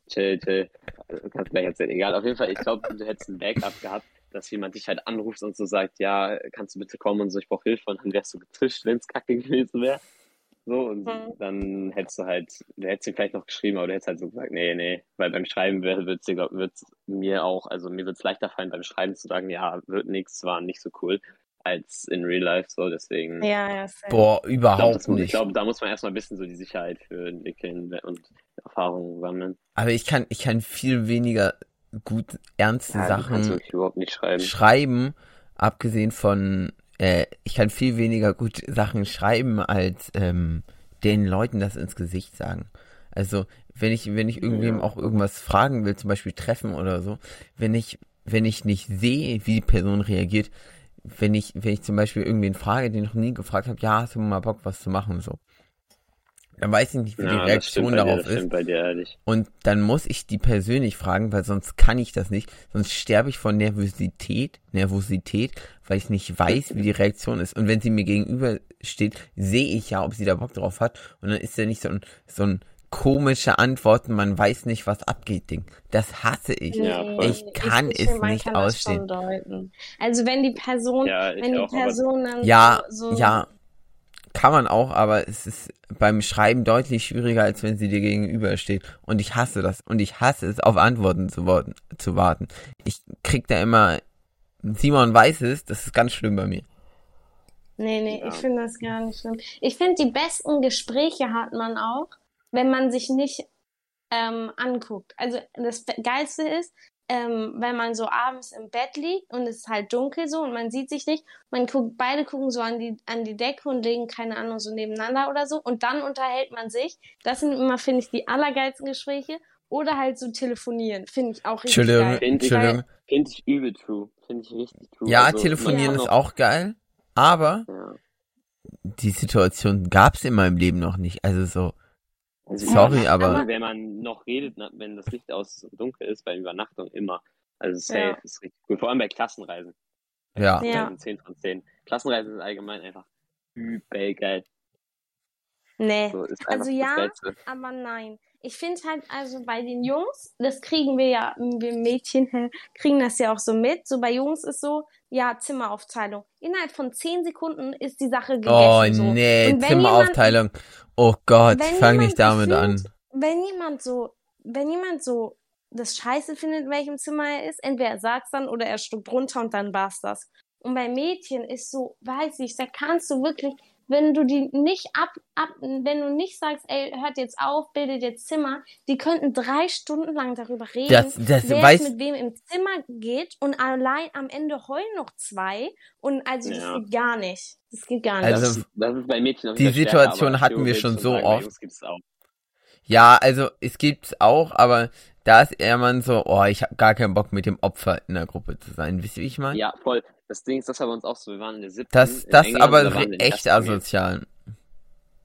Chill, chill. Du kannst gleich erzählen. Egal, auf jeden Fall, ich glaube, du hättest ein Backup gehabt, dass jemand dich halt anruft und so sagt, ja, kannst du bitte kommen und so, ich brauche Hilfe. Und dann wärst du getischt, wenn es kacke gewesen wäre. So, und Mhm. dann hättest du halt, du hättest ihm vielleicht noch geschrieben, aber du hättest halt so gesagt, nee, nee, weil beim Schreiben wird es wird's mir auch, also mir wird es leichter fallen, beim Schreiben zu sagen, ja, wird nix, war nicht so cool, als in Real Life, so, deswegen. ja, ja, boah, Ich glaube, überhaupt das muss- ich nicht. glaube, da muss man erstmal ein bisschen so die Sicherheit für entwickeln und Erfahrungen sammeln. Aber ich kann, ich kann viel weniger gut ernste Ja, Sachen wirklich überhaupt nicht schreiben. schreiben, abgesehen von, äh, ich kann viel weniger gut Sachen schreiben, als ähm, den Leuten das ins Gesicht sagen. Also, wenn ich, wenn ich irgendwem Ja. auch irgendwas fragen will, zum Beispiel treffen oder so, wenn ich, wenn ich nicht sehe, wie die Person reagiert, wenn ich, wenn ich zum Beispiel irgendwen frage, den ich noch nie gefragt habe, ja, hast du mal Bock, was zu machen, so. Dann weiß ich nicht, wie die Ja, stimmt Reaktion dir, darauf das ist. dir ehrlich. Und dann muss ich die persönlich fragen, weil sonst kann ich das nicht. Sonst sterbe ich von Nervosität, Nervosität, weil ich nicht weiß, wie die Reaktion ist. Und wenn sie mir gegenüber steht, sehe ich ja, ob sie da Bock drauf hat. Und dann ist ja nicht so ein, so ein komische Antworten, man weiß nicht, was abgeht, Ding. Das hasse ich. Ja. Ich kann ich es finde, man nicht kann ausstehen. Also wenn die Person, Ja, ich wenn die auch, Person dann Ja, so, so ja, kann man auch, aber es ist beim Schreiben deutlich schwieriger, als wenn sie dir gegenübersteht. Und ich hasse das. Und ich hasse es, auf Antworten zu, warten, zu warten. Ich krieg da immer, Simon weiß es, das ist ganz schlimm bei mir. Nee, nee, Ja. ich finde das gar nicht schlimm. Ich finde, die besten Gespräche hat man auch, wenn man sich nicht ähm, anguckt. Also das Geilste ist, ähm, wenn man so abends im Bett liegt und es ist halt dunkel so und man sieht sich nicht, man guckt, beide gucken so an die, an die Decke und legen, keine Ahnung, so nebeneinander oder so und dann unterhält man sich. Das sind immer, finde ich, die allergeilsten Gespräche. Oder halt so telefonieren, finde ich auch richtig Entschuldigung, geil. Finde ich, Entschuldigung. find ich übel true. Finde ich richtig true. Ja, Also, telefonieren man ist auch geil, aber Ja. die Situation gab's in meinem Leben noch nicht. Also so, Also, sorry, ja, aber wenn man noch redet, na- wenn das Licht aus und dunkel ist, bei Übernachtung immer. Also safe Ja. ist richtig gut. Vor allem bei Klassenreisen. ja. Ja. Klassenreisen 10 von 10. Klassenreisen ist allgemein einfach übel geil. Nee. So, Also ja, aber nein. Ich finde halt, also bei den Jungs, das kriegen wir ja, wir Mädchen kriegen das ja auch so mit. So bei Jungs ist so, ja, Zimmeraufteilung. Innerhalb von zehn Sekunden ist die Sache gegessen. Oh so. nee, wenn Zimmeraufteilung. Oh Gott, fang nicht jemand damit an. gefühlt- Wenn jemand so, wenn jemand so das Scheiße findet, in welchem Zimmer er ist, entweder er sagt's dann oder er stuckt runter und dann war's das. Und bei Mädchen ist so, weiß ich, da kannst du wirklich, wenn du die nicht ab, ab, wenn du nicht sagst, ey, hört jetzt auf, bildet jetzt Zimmer, die könnten drei Stunden lang darüber reden, Das, das wer weiß, jetzt mit wem im Zimmer geht und allein am Ende heulen noch zwei und also das Ja. geht gar nicht. Das geht gar nicht. Also, das, ist, das bei Mädchen die stärker, Situation aber hatten wir schon so oft. Ja, also es gibt's auch, aber da ist eher man so, oh, ich habe gar keinen Bock mit dem Opfer in der Gruppe zu sein. Wisst ihr, wie ich meine? Ja, voll. Das Ding ist, das war bei uns auch so. Wir waren in der siebten. Das, das England, aber da echt asozial.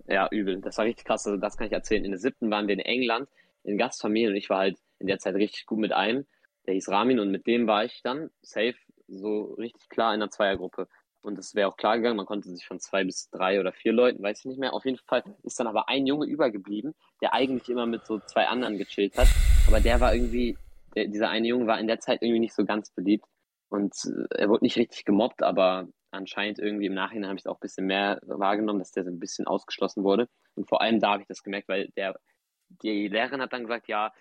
Ja, übel. Das war richtig krass. Also das kann ich erzählen. In der siebten waren wir in England in Gastfamilie und ich war halt in der Zeit richtig gut mit einem. Der hieß Ramin und mit dem war ich dann safe so richtig klar in einer Zweiergruppe. Und es wäre auch klar gegangen, man konnte sich von zwei bis drei oder vier Leuten, weiß ich nicht mehr. Auf jeden Fall ist dann aber ein Junge übergeblieben, der eigentlich immer mit so zwei anderen gechillt hat. Aber der war irgendwie, der, dieser eine Junge war in der Zeit irgendwie nicht so ganz beliebt. Und äh, er wurde nicht richtig gemobbt, aber anscheinend irgendwie im Nachhinein habe ich es auch ein bisschen mehr wahrgenommen, dass der so ein bisschen ausgeschlossen wurde. Und vor allem da habe ich das gemerkt, weil der, die Lehrerin hat dann gesagt, ja,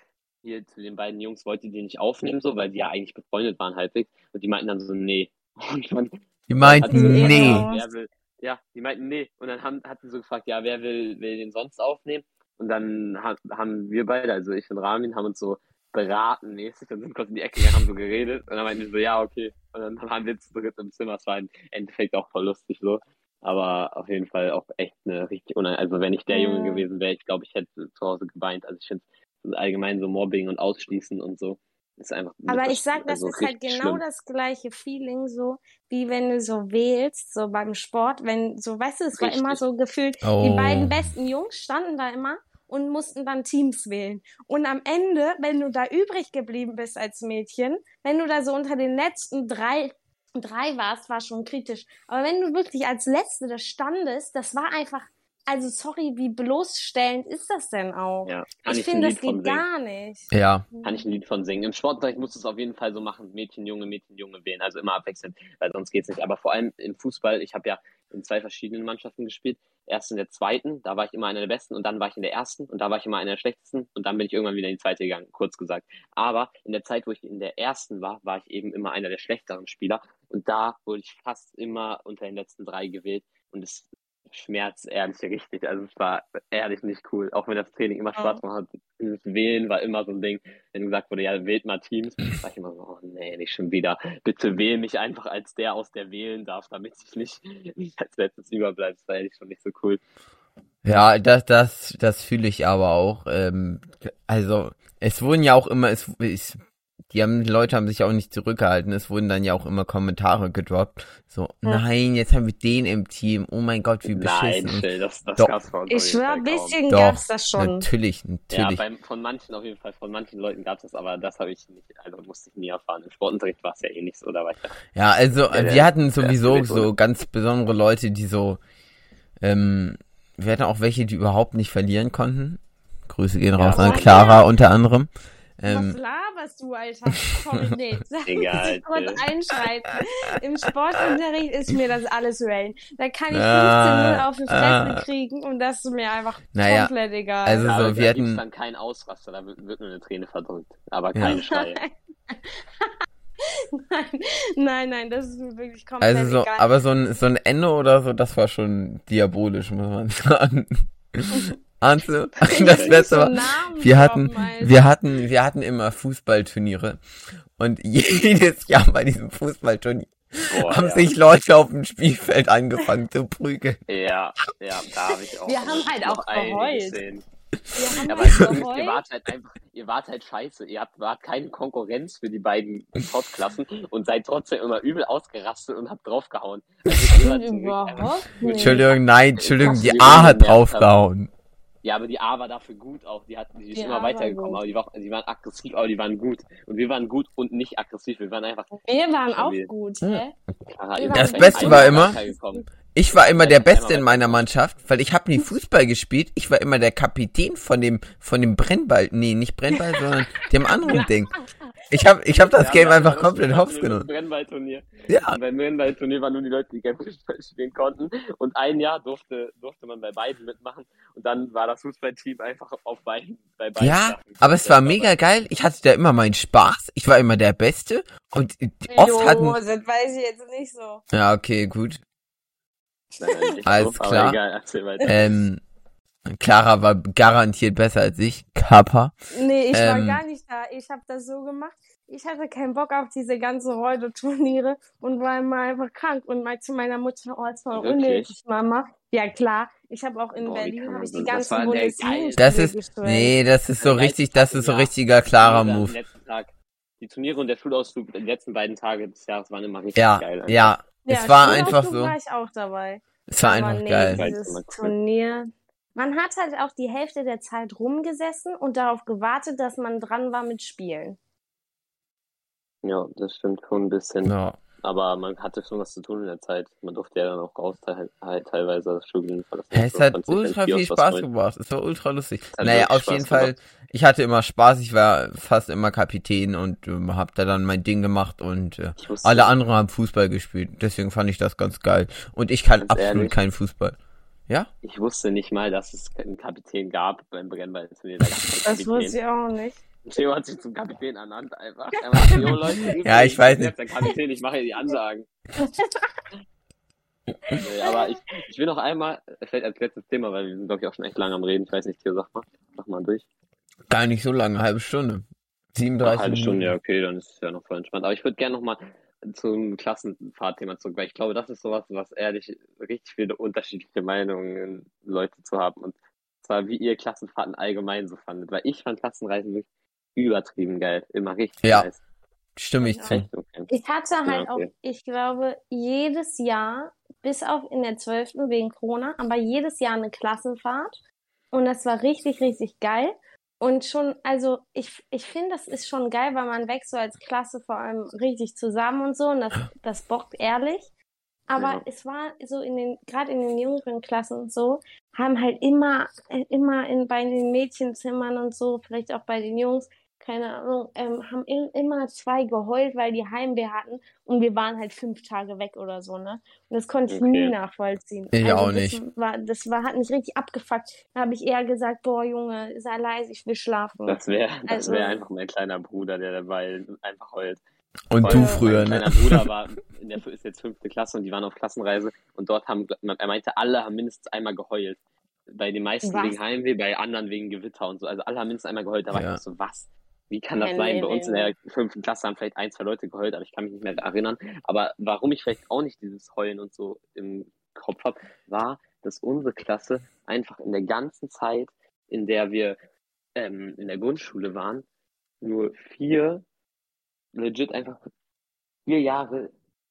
hier zu den beiden Jungs wollte die nicht aufnehmen, so, weil die ja eigentlich befreundet waren halbwegs. Und die meinten dann so, nee. Und dann Die meinten, so nee. wer will, ja, die meinten, nee. Und dann haben, hat sie so gefragt, ja, wer will, will den sonst aufnehmen? Und dann ha- haben wir beide, also ich und Ramin, haben uns so beraten mäßig und sind kurz in die Ecke gegangen, haben so geredet. Und dann meinten wir so, ja, okay. Und dann waren wir zu dritt im Zimmer. Es war im Endeffekt auch voll lustig so. Aber auf jeden Fall auch echt eine richtig unangenehm. Also wenn ich der Junge Ja. gewesen wäre, ich glaube, ich hätte zu Hause geweint. Also ich finde allgemein so Mobbing und Ausschließen und so ist einfach. Aber ich sag, das also ist halt genau schlimm. das gleiche Feeling, so wie wenn du so wählst, so beim Sport, wenn so, weißt du, es war immer Richtig. so gefühlt, die Oh. beiden besten Jungs standen da immer und mussten dann Teams wählen. Und am Ende, wenn du da übrig geblieben bist als Mädchen, wenn du da so unter den letzten drei drei warst, war schon kritisch. Aber wenn du wirklich als Letzte da standest, das war einfach, also sorry, wie bloßstellend ist das denn auch? Ja, kann ich ich, finde, ein das Lied von geht singen. gar nicht. Ja, Kann ich ein Lied von singen. Im Sportunterricht musst du es auf jeden Fall so machen. Mädchen, Junge, Mädchen, Junge wählen. Also immer abwechselnd, weil sonst geht's nicht. Aber vor allem im Fußball, ich habe ja in zwei verschiedenen Mannschaften gespielt. Erst in der zweiten, da war ich immer einer der besten und dann war ich in der ersten und da war ich immer einer der schlechtesten und dann bin ich irgendwann wieder in die zweite gegangen, kurz gesagt. Aber in der Zeit, wo ich in der ersten war, war ich eben immer einer der schlechteren Spieler und da wurde ich fast immer unter den letzten drei gewählt und es schmerzt ehrlich richtig. Also es war ehrlich nicht cool. Auch wenn das Training immer Spaß gemacht hat. Dieses Wählen war immer so ein Ding. Wenn gesagt wurde, ja, wählt mal Teams, war ich immer so, oh nee, nicht schon wieder. Bitte wähl mich einfach als der aus der wählen darf, damit ich nicht, nicht als letztes überbleibe. Das war ehrlich schon nicht so cool. ja, das, das, das fühle ich aber auch. Ähm, also, es wurden ja auch immer, es, es, die haben, die Leute haben sich auch nicht zurückgehalten. Es wurden dann ja auch immer Kommentare gedroppt. So, Ja. nein, jetzt haben wir den im Team. Oh mein Gott, wie Nein, beschissen. Phil, das, das Doch. gab's bei uns Ich schwör, ein bisschen Doch, gab's das schon. Natürlich, Ja, natürlich. beim, von manchen auf jeden Fall, von manchen Leuten gab es das, aber das habe ich nicht, also musste ich nie erfahren. Im Sportunterricht war es ja eh nicht so, da war ich ja Ja, also Ja, wir hatten sowieso Weg, so ganz besondere Leute, die so, ähm, wir hatten auch welche, die überhaupt nicht verlieren konnten. Grüße gehen Ja, raus an aber- Clara unter anderem. Was Ähm, laberst du, Alter? Sorry, nee. Sag Egal, ich kurz einschreiten. Im Sportunterricht ist mir das alles Wellen. Da kann ich 15 Ah, 0 auf die Fresse ah. kriegen und das ist mir einfach Naja, komplett egal. also- Ja, so, aber wir da hatten- gibt's dann keinen Ausraster, da wird, nur eine Träne verdrückt. Aber Ja. keine Schreie. nein, nein, nein, das ist mir wirklich komplett also so, egal. aber so ein, so ein Ende oder so, das war schon diabolisch, muss man sagen. Ahnst du? Das so war, wir hatten, wir hatten, wir hatten immer Fußballturniere. Und jedes Jahr bei diesem Fußballturnier Boah, haben ja. sich Leute auf dem Spielfeld angefangen zu prügeln. Ja, ja, da habe ich auch. Wir haben halt auch geheult. haben Aber halt ihr geheult. wart halt einfach, ihr wart halt scheiße. Ihr habt, wart keine Konkurrenz für die beiden Top-Klassen und seid trotzdem immer übel ausgerastet und habt draufgehauen. Also, ihr. Entschuldigung, nein, Entschuldigung, die A hat draufgehauen. Ja, aber die A war dafür gut auch. Die, hat, die ist Die immer A weitergekommen, aber die, war, die waren aggressiv, aber die waren gut. Und wir waren gut und nicht aggressiv. Wir waren einfach Wir waren auch Stabil. gut, Ja. hä? Clara, Das Beste war immer-. Ich war immer der Ja, Beste in meiner Mannschaft, weil ich habe nie Fußball gespielt. Ich war immer der Kapitän von dem von dem Brennball. Nee, nicht Brennball, sondern dem anderen Ding. Ich habe ich hab das Ja, Game einfach komplett das- hops genommen. Brennballturnier. Ja, Und beim Brennballturnier waren nur die Leute, die Fußball spielen konnten. Und ein Jahr durfte, durfte man bei beiden mitmachen. Und dann war das Fußballteam einfach auf beiden, bei beiden. ja, Sachen. aber es war mega geil. Ich hatte da immer meinen Spaß. Ich war immer der Beste und oft jo, hatten das weiß ich jetzt nicht so. Ja, okay, gut. Nein, nein, nicht Alles aber klar. Egal, erzähl weiter. Ähm Clara war garantiert besser als ich. Kappa. Nee, ich Ähm. war gar nicht da. Ich habe das so gemacht. Ich hatte keinen Bock auf diese ganzen Reude-Turniere und war immer einfach krank und mal zu meiner Mutter, oh, es war unnötig, Mama. Ja, klar. Ich habe auch in Boah, Berlin habe ich die das ganzen geil. Das ist nee, das ist so richtig, das ist so richtiger klarer Move. Tag. Die Turniere und der Schulausflug, die letzten beiden Tage des Jahres waren immer richtig Ja, geil. ja, Ja, es war einfach so. war ich auch dabei. Es war einfach nee, geil. Dieses. Turnier. Man hat halt auch die Hälfte der Zeit rumgesessen und darauf gewartet, dass man dran war mit Spielen. Ja, das stimmt schon ein bisschen. Ja. Aber man hatte schon was zu tun in der Zeit. Man durfte ja dann auch raus, halt, teilweise das Studium verlassen. Es So, hat ultra viel Spaß gebracht. Es war ultra lustig. hat Naja, auf Spaß jeden Fall, gemacht. ich hatte immer Spaß. Ich war fast immer Kapitän und ähm, hab da dann mein Ding gemacht und äh, alle anderen haben Fußball gespielt. Deswegen fand ich das ganz geil. Und ich kann Ganz absolut ehrlich? keinen Fußball. Ja? ich wusste nicht mal, dass es einen Kapitän gab beim Brennballturnier. Das wusste ich auch nicht. Theo hat sich zum Kapitän ernannt einfach. Er war, jo, Leute, Ja, ich weiß jetzt der Kapitän, ich mache hier die Ansagen. nee, aber ich, ich will noch einmal, vielleicht als letztes Thema, weil wir sind, glaube ich, auch schon echt lange am Reden. Ich weiß nicht, Theo, sag mal, sag mal durch. Gar nicht so lange, halbe Stunde. Ach, 37 halbe Stunde, ja, okay, dann ist es ja noch voll entspannt. Aber ich würde gerne nochmal zum Klassenfahrtthema zurück, weil ich glaube, das ist sowas, was ehrlich richtig viele unterschiedliche Meinungen Leute zu haben. Und zwar, wie ihr Klassenfahrten allgemein so fandet. Weil ich fand Klassenreisen wirklich übertrieben geil. Immer richtig Ja. nice. Stimme ich zu. Ich hatte halt Ja, okay. auch, ich glaube, jedes Jahr, bis auf in der 12. wegen Corona, aber jedes Jahr eine Klassenfahrt. Und das war richtig, richtig geil. Und schon, also ich, ich finde, das ist schon geil, weil man wächst so als Klasse vor allem richtig zusammen und so. Und das, das bockt ehrlich. Aber Ja. es war so in den, gerade in den jüngeren Klassen und so, haben halt immer, äh, immer in, bei den Mädchenzimmern und so, vielleicht auch bei den Jungs, keine Ahnung, ähm, haben im, immer zwei geheult, weil die Heimweh hatten und wir waren halt fünf Tage weg oder so, ne? Und das konnte ich Okay. nie nachvollziehen. Ich also auch das nicht. War, das war, hat mich richtig abgefuckt. Da habe ich eher gesagt, boah, Junge, sei leise, ich will schlafen. Das wäre das Also- wär einfach mein kleiner Bruder, der dabei einfach heult. Und du früher, mein ne? kleiner Bruder war in der ist jetzt fünfte Klasse und die waren auf Klassenreise und dort haben er meinte, alle haben mindestens einmal geheult. Bei den meisten Was? wegen Heimweh, bei anderen wegen Gewitter und so. Also alle haben mindestens einmal geheult. Da war Ja. ich so, was? Wie kann das Nee, sein? nee, Bei uns nee, in der fünften Klasse haben vielleicht ein, zwei Leute geheult, aber ich kann mich nicht mehr erinnern. Aber warum ich vielleicht auch nicht dieses Heulen und so im Kopf habe, war, dass unsere Klasse einfach in der ganzen Zeit, in der wir ähm, in der Grundschule waren, nur vier, legit einfach vier Jahre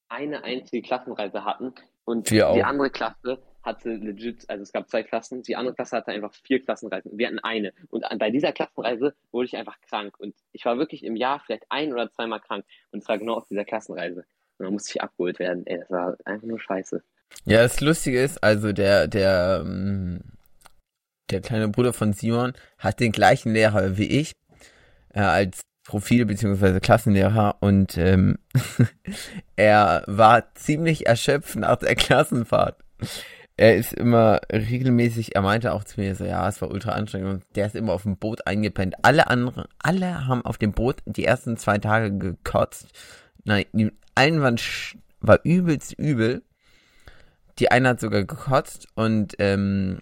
eine einzige Klassenreise hatten und Wir die auch. andere Klasse hatte legit, also es gab zwei Klassen, die andere Klasse hatte einfach vier Klassenreisen. Wir hatten eine. Und bei dieser Klassenreise wurde ich einfach krank. Und ich war wirklich im Jahr vielleicht ein oder zweimal krank. Und es war genau auf dieser Klassenreise. Und dann musste ich abgeholt werden. Ey, das war einfach nur scheiße. Ja, das Lustige ist, also der, der, ähm, der kleine Bruder von Simon hat den gleichen Lehrer wie ich, äh, als Profil- bzw. Klassenlehrer und ähm, er war ziemlich erschöpft nach der Klassenfahrt. Er ist immer regelmäßig, er meinte auch zu mir so, ja, es war ultra anstrengend und der ist immer auf dem Boot eingepennt. Alle anderen, alle haben auf dem Boot die ersten zwei Tage gekotzt. Nein, die- allen waren, sch- war übelst übel. Die eine hat sogar gekotzt und ähm,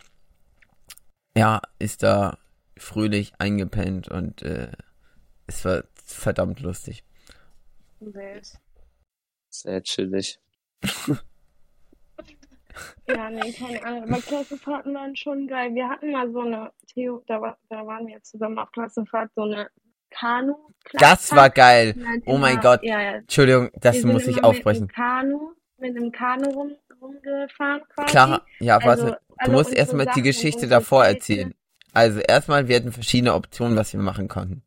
ja, ist da fröhlich eingepennt und äh, es war verdammt lustig. Wild. Sehr chillig. Ja, nee, keine Ahnung. Aber Klassenfahrten waren schon geil. Wir hatten mal so eine, Theo, da, war, da waren wir zusammen auf Klassenfahrt, so eine kanu Das war geil. Oh mein Immer- Gott. Ja, ja. Entschuldigung, das muss ich aufbrechen. Mit einem Kanu, mit einem Kanu rum, rumgefahren quasi. Clara, ja, Also, warte. Du alle musst erstmal die Sachen, Geschichte davor erzählen. Also erstmal, wir hatten verschiedene Optionen, was wir machen konnten.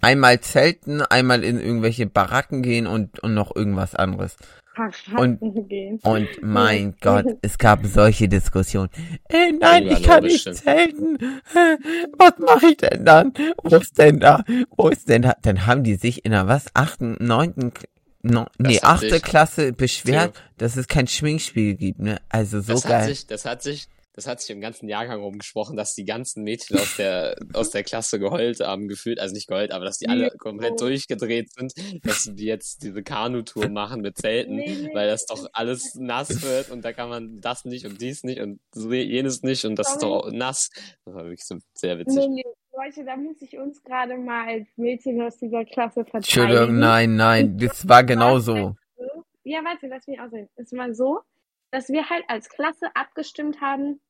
Einmal zelten, einmal in irgendwelche Baracken gehen und, und noch irgendwas anderes. Gehen. Und mein Gott, es gab solche Diskussionen. Ey, nein, ich kann nicht zelten. Was mache ich denn dann? Wo ist denn da? Wo ist denn da? Dann haben die sich in der was? Achten, neunten, no, nee, hat achte Klasse beschwert, dass es kein Schminkspiel gibt, ne? Also so das hat geil. sich, das hat sich, das hat sich im ganzen Jahrgang rumgesprochen, dass die ganzen Mädchen aus der, aus der Klasse geheult haben, gefühlt, also nicht geheult, aber dass die alle komplett oh. durchgedreht sind, dass die jetzt diese Kanutour machen mit Zelten, Nee, nee. weil das doch alles nass wird und da kann man das nicht und dies nicht und jenes nicht und das ist doch nass. Das war wirklich so sehr witzig. Nee, nee, Leute, da muss ich uns gerade mal als Mädchen aus dieser Klasse verteidigen. Entschuldigung, nein, nein, das war genau so. Ja, warte, lass mich aussehen. Es war so, dass wir halt als Klasse abgestimmt haben,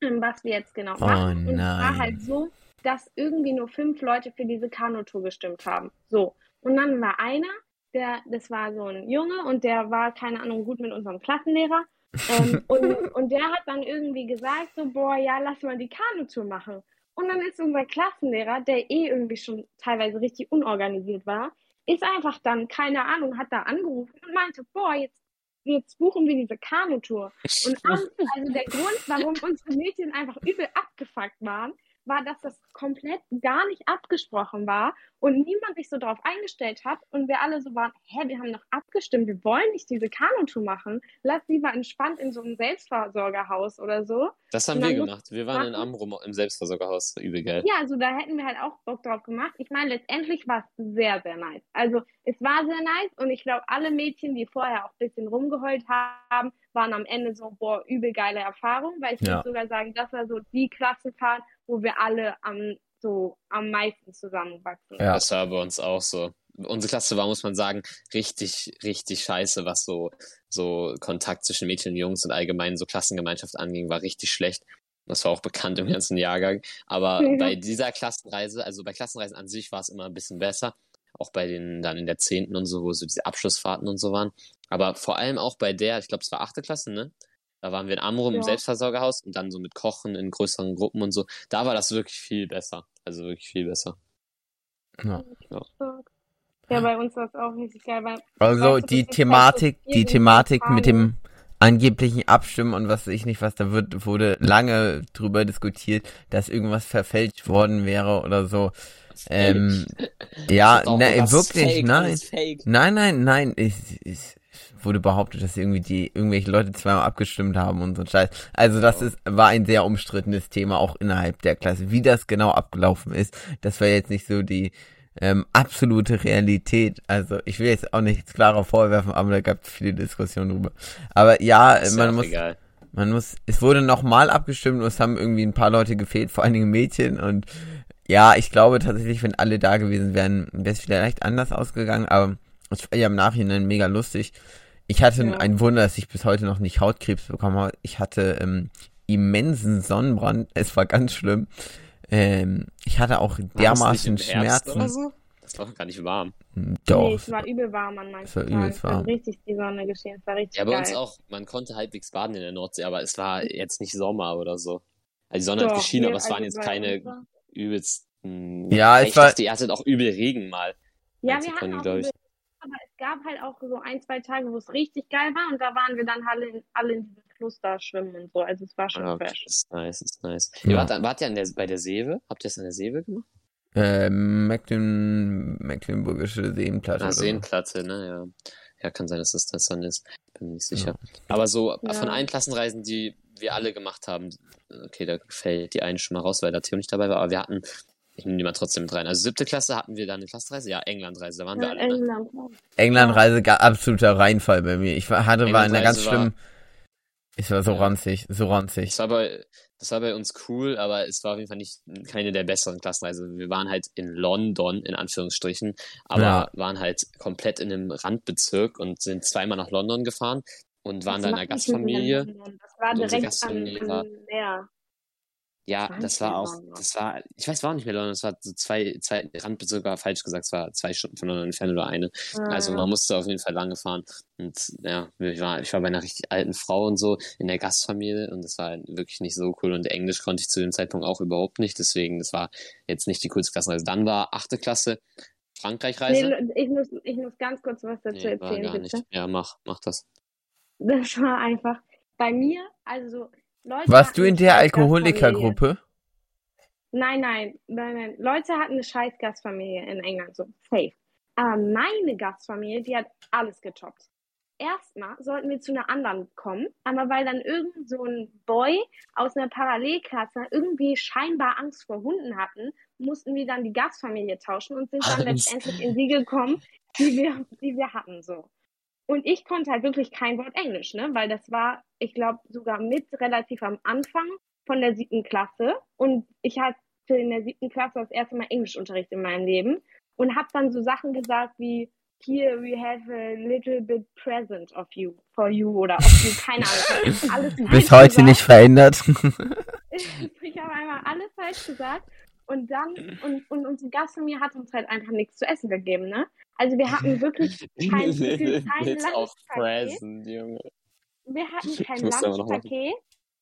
was wir jetzt genau Oh machen. Und es war halt so, dass irgendwie nur fünf Leute für diese Kanutour gestimmt haben. So. Und dann war einer, der, das war so ein Junge und der war, keine Ahnung, gut mit unserem Klassenlehrer. ähm, und, und der hat dann irgendwie gesagt, so, boah, ja, lass mal die Kanutour machen. Und dann ist unser Klassenlehrer, der eh irgendwie schon teilweise richtig unorganisiert war, ist einfach dann, keine Ahnung, hat da angerufen und meinte, boah, jetzt, jetzt buchen wir diese Kanutour. Und also der Grund, warum unsere Mädchen einfach übel abgefuckt waren, war, dass das komplett gar nicht abgesprochen war und niemand sich so drauf eingestellt hat und wir alle so waren, hä, wir haben doch abgestimmt, wir wollen nicht diese Kanutour machen, lass lieber entspannt in so einem Selbstversorgerhaus oder so. Das haben wir gemacht. Wir waren in machen- Amrum im Selbstversorgerhaus. Übel geil. Ja, also da hätten wir halt auch Bock drauf gemacht. Ich meine, letztendlich war es sehr, sehr nice. Also es war sehr nice und ich glaube, alle Mädchen, die vorher auch ein bisschen rumgeheult haben, waren am Ende so, boah, übel geile Erfahrung, weil ich Ja. würde sogar sagen, das war so die Klassenfahrt, wo wir alle am, so am meisten zusammenwachsen. Ja. Das war bei uns auch so. Unsere Klasse war, muss man sagen, richtig, richtig scheiße, was so, so Kontakt zwischen Mädchen und Jungs und allgemein so Klassengemeinschaft anging, war richtig schlecht. Das war auch bekannt im ganzen Jahrgang. Aber Ja. bei dieser Klassenreise, also bei Klassenreisen an sich war es immer ein bisschen besser. Auch bei den dann in der zehnten und so, wo so diese Abschlussfahrten und so waren. Aber vor allem auch bei der, ich glaube, es war achte Klasse, ne? Da waren wir in Amrum im Ja. Selbstversorgerhaus und dann so mit Kochen in größeren Gruppen und so. Da war das wirklich viel besser. Also wirklich viel besser. Ja. Ja, bei uns war es auch richtig geil. Weil, Also weißt du, die halt Thematik, die Thematik mit dem angeblichen Abstimmen und was weiß ich nicht was, da wird, wurde lange drüber diskutiert, dass irgendwas verfälscht worden wäre oder so. Ähm, ja, ne, wirklich, fake, nein. Nein, nein, nein. Es, es wurde behauptet, dass irgendwie die irgendwelche Leute zweimal abgestimmt haben und so ein Scheiß. Also das ist war ein sehr umstrittenes Thema auch innerhalb der Klasse. Wie das genau abgelaufen ist, das war jetzt nicht so die ähm, absolute Realität. Also ich will jetzt auch nichts klarer vorwerfen, aber da gab es viele Diskussionen drüber. Aber ja, Ist man muss egal. man muss, es wurde nochmal abgestimmt und es haben irgendwie ein paar Leute gefehlt, vor allen Dingen Mädchen und ja, ich glaube tatsächlich, wenn alle da gewesen wären, wäre es vielleicht anders ausgegangen, aber es war ja im Nachhinein mega lustig. Ich hatte Ja. ein Wunder, dass ich bis heute noch nicht Hautkrebs bekommen habe. Ich hatte ähm, immensen Sonnenbrand. Es war ganz schlimm. Ähm, ich hatte auch War das dermaßen Schmerzen. Oder so? Das war doch gar nicht warm. Doch. Nee, es war übel warm an manchen Es war Tagen. hat warm. richtig die Sonne geschehen. Es war richtig Ja, bei geil. uns auch. Man konnte halbwegs baden in der Nordsee, aber es war jetzt nicht Sommer oder so. Also die Sonne hat Doch, geschienen, nee, aber es waren also jetzt keine war- übelsten. Ja, es ich war- dachte, ihr hattet auch übel Regen mal. Ja, wir hatten auch übel, aber es gab halt auch so ein, zwei Tage, wo es richtig geil war und da waren wir dann alle in, alle in diesem Fluss da schwimmen und so. Also es war schon Ah, okay, fresh. ist nice, ist nice. Ja. Ihr wart, dann- wart ihr an der, bei der Seewe? Habt ihr es an der Seewe gemacht? Ähm, Mecklen, Mecklenburgische Seenplatte. Ah, oder so. Seenplatte, ne, ja. Ja, kann sein, dass es das dann ist. Bin mir nicht sicher. Aber so Ja. von allen Klassenreisen, die wir alle gemacht haben, okay, da fällt die eine schon mal raus, weil da Theo nicht dabei war, aber wir hatten, ich nehme die mal trotzdem mit rein. Also siebte Klasse hatten wir da eine Klassenreise, ja, Englandreise, da waren wir Ja, alle. Ne? England. Englandreise, gar absoluter Reinfall bei mir. Ich war, hatte, war in einer ganz Englandreise war- schlimmen, Es war so Ja. ranzig, so ranzig. Das war bei, das war bei uns cool, aber es war auf jeden Fall nicht keine der besseren Klassenreisen. Wir waren halt in London, in Anführungsstrichen, aber Ja. waren halt komplett in einem Randbezirk und sind zweimal nach London gefahren und waren da in einer Das Gastfamilie. Das war direkt Gastfamilie an Meer. Ja, das war auch, das war, ich weiß, war auch nicht mehr London, das war so zwei, zwei Randbezirke, war falsch gesagt, es war zwei Stunden von London entfernt oder eine. Also Ah, man musste auf jeden Fall lange fahren. Und ja, ich war, ich war bei einer richtig alten Frau und so in der Gastfamilie und das war wirklich nicht so cool. Und Englisch konnte ich zu dem Zeitpunkt auch überhaupt nicht, deswegen, das war jetzt nicht die coolste Klassenreise. Dann war achte Klasse Frankreich-Reise. Nee, ich, muss, ich muss ganz kurz was dazu Nee, erzählen, bitte. nicht. Ja, mach, mach das. Das war einfach bei mir, also Leute. Warst du in der Alkoholikergruppe? Nein, nein, nein, nein. Leute hatten eine scheiß Gastfamilie in England, so safe. Aber meine Gastfamilie, die hat alles getoppt. Erstmal sollten wir zu einer anderen kommen, aber weil dann irgend so ein Boy aus einer Parallelklasse irgendwie scheinbar Angst vor Hunden hatten, mussten wir dann die Gastfamilie tauschen und sind dann letztendlich in die gekommen, die wir, die wir hatten, so. Und ich konnte halt wirklich kein Wort Englisch, ne, weil das war, ich glaube, sogar mit relativ am Anfang von der siebten Klasse und ich hatte in der siebten Klasse das erste Mal Englischunterricht in meinem Leben und habe dann so Sachen gesagt wie Here we have a little bit present of you, for you oder of you, keine Ahnung. Alles Bis heute gesagt. nicht verändert. Ich habe einmal alles falsch gesagt und dann, und, und unsere Gastfamilie hat uns halt einfach nichts zu essen gegeben, ne? Also wir hatten wirklich kein, kein Lunchpaket Junge. wir hatten kein Lunchpaket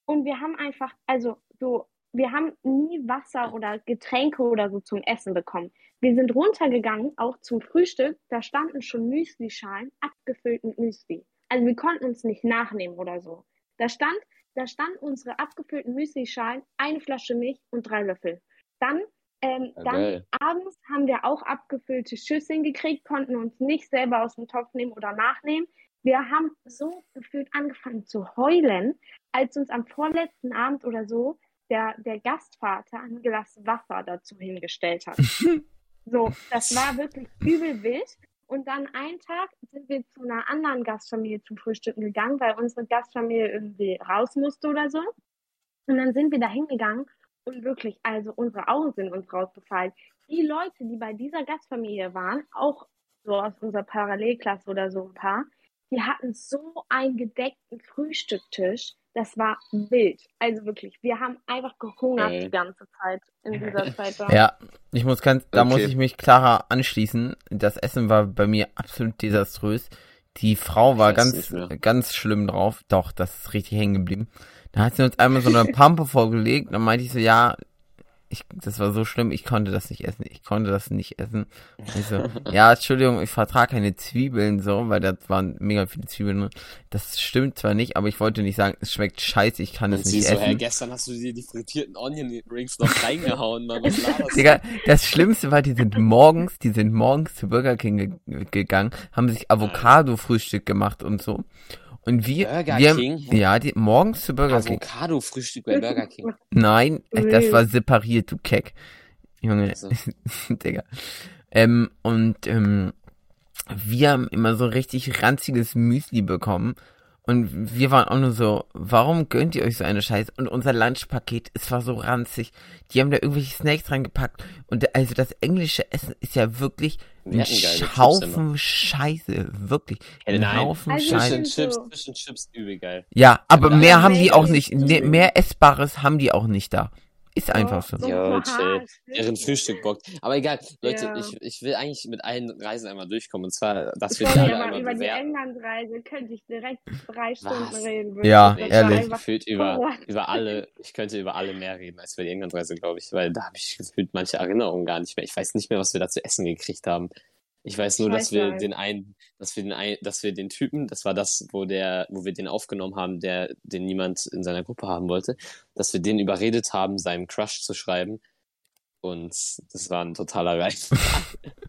und wir haben einfach, also so, wir haben nie Wasser oder Getränke oder so zum Essen bekommen. Wir sind runtergegangen, auch zum Frühstück, da standen schon Müslischalen abgefüllt mit Müsli. Also wir konnten uns nicht nachnehmen oder so. Da stand, da stand unsere abgefüllten Müslischalen, eine Flasche Milch und drei Löffel. Dann, ähm, Ja, dann abends haben wir auch abgefüllte Schüsseln gekriegt, konnten uns nicht selber aus dem Topf nehmen oder nachnehmen. Wir haben so gefühlt angefangen zu heulen, als uns am vorletzten Abend oder so der, der Gastvater ein Glas Wasser dazu hingestellt hat. so, das war wirklich übel wild. Und dann einen Tag sind wir zu einer anderen Gastfamilie zum Frühstücken gegangen, weil unsere Gastfamilie irgendwie raus musste oder so. Und dann sind wir da hingegangen und wirklich, also unsere Augen sind uns rausgefallen. Die Leute, die bei dieser Gastfamilie waren, auch so aus unserer Parallelklasse oder so ein paar, die hatten so einen gedeckten Frühstücktisch. Das war wild. Also wirklich, wir haben einfach gehungert Geil. die ganze Zeit in dieser Zeit da. Ja, ich muss ganz, da muss Okay. ich mich klarer anschließen. Das Essen war bei mir absolut desaströs. Die Frau war ganz, ganz schlimm drauf. Doch, das ist richtig hängen geblieben. Da hat sie uns einmal so eine Pampe vorgelegt. Dann meinte ich so, ja, ich, das war so schlimm, ich konnte das nicht essen. Ich konnte das nicht essen. Und ich so, ja, Entschuldigung, ich vertrage keine Zwiebeln so, weil da waren mega viele Zwiebeln drin. Das stimmt zwar nicht, aber ich wollte nicht sagen, es schmeckt scheiße, ich kann Und es nicht so, essen. hä, gestern hast du dir die frittierten Onion Rings noch reingehauen, Mann, was laberst? Digga, das Schlimmste war, die sind morgens, die sind morgens zu Burger King ge gegangen, haben sich Avocado-Frühstück gemacht und so. Und wir, Burger wir King? ja, die morgens zu Burger King. Avocado-Frühstück bei Burger King. Nein, äh, das war separiert, du Keck. Junge, Also, Digga. Ähm, und ähm, wir haben immer so richtig ranziges Müsli bekommen. Und wir waren auch nur so, warum gönnt ihr euch so eine Scheiße? Und unser Lunchpaket, es war so ranzig. Die haben da irgendwelche Snacks reingepackt. Und also das englische Essen ist ja wirklich Wir ein Haufen Scheiße. Wirklich. Ja, Ein nein. Haufen Also Scheiße. Chips, so- zwischen Chips übel geil. Ja, aber Ja, mehr haben die auch nicht. Ne, mehr Essbares haben die auch nicht da. Ist einfach so. So Ja, chill. Deren. Frühstück bockt. Aber egal, Leute, Ja. ich, ich will eigentlich mit allen Reisen einmal durchkommen. Und zwar, dass wir Sorry, die alle aber einmal über die bewerten. Englandreise könnte ich direkt drei Stunden Was? reden. Ja, Das war ehrlich. gefühlt über, Horror. über alle, ich könnte über alle mehr reden als über die Englandreise, glaube ich, weil da habe ich gefühlt manche Erinnerungen gar nicht mehr. Ich weiß nicht mehr, was wir da zu essen gekriegt haben. Ich weiß nur, Ich dass wir nicht. den einen, dass wir den ein, dass wir den Typen, das war das, wo der, wo wir den aufgenommen haben, der, den niemand in seiner Gruppe haben wollte, dass wir den überredet haben, seinem Crush zu schreiben. Und das war ein totaler Reif.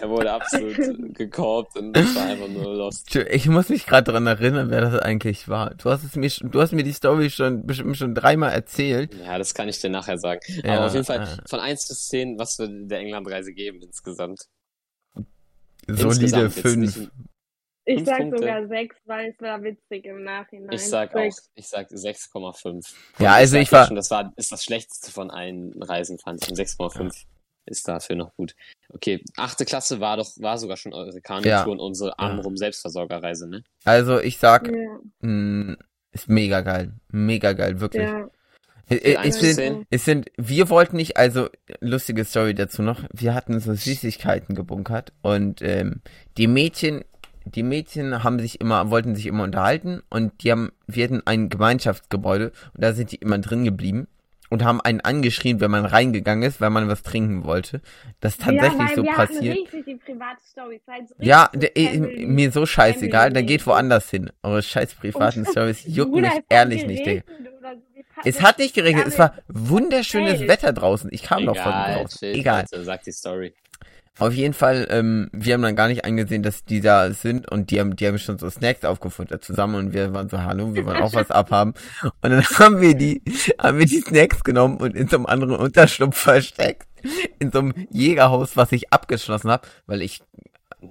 Er wurde absolut gekorbt und das war einfach nur lost. Ich muss mich gerade dran erinnern, wer das eigentlich war. Du hast es mir, du hast mir die Story schon bestimmt schon dreimal erzählt. Ja, das kann ich dir nachher sagen. Ja, Aber auf jeden Fall äh. von 1 bis 10, was wir der Englandreise geben insgesamt. Solide Insgesamt, jetzt fünf. nicht- Ich Fünf sag Punkte. sogar sechs, weil es war witzig im Nachhinein. Ich sag auch, Sechs. ich sag 6,5. Ja, also sag ich war- Schon, das war ist das schlechteste von allen Reisen, fand ich. Und 6,5 ist dafür noch gut. Okay, achte Klasse war doch, war sogar schon eure Kanutour Ja. und unsere Amrum Selbstversorgerreise, ne? Also ich sag, Ja, mh, ist mega geil. Mega geil, wirklich. ja. Es, sind, es sind, wir wollten nicht, also lustige Story dazu noch, wir hatten so Süßigkeiten gebunkert und ähm, die Mädchen, die Mädchen haben sich immer, wollten sich immer unterhalten und die haben, wir hatten ein Gemeinschaftsgebäude und da sind die immer drin geblieben und haben einen angeschrien, wenn man reingegangen ist, weil man was trinken wollte. Das ist tatsächlich ja, weil so wir passiert. richtig die private Story. Seid richtig Ja, der, eh, mir so scheißegal, dann geht woanders hin. Eure scheiß privaten Stories jucken Bruder, mich ehrlich nicht, Digga. Es hat nicht geregnet, es war wunderschönes. Wetter draußen. Ich kam noch von draußen. Egal. Leute, sag die Story. Auf jeden Fall, ähm, wir haben dann gar nicht angesehen, dass die da sind und die haben, die haben schon so Snacks aufgefuttert zusammen und wir waren so, hallo, wir wollen auch was abhaben. Und dann haben wir die, haben wir die Snacks genommen und in so einem anderen Unterschlupf versteckt. In so einem Jägerhaus, was ich abgeschlossen habe, weil ich,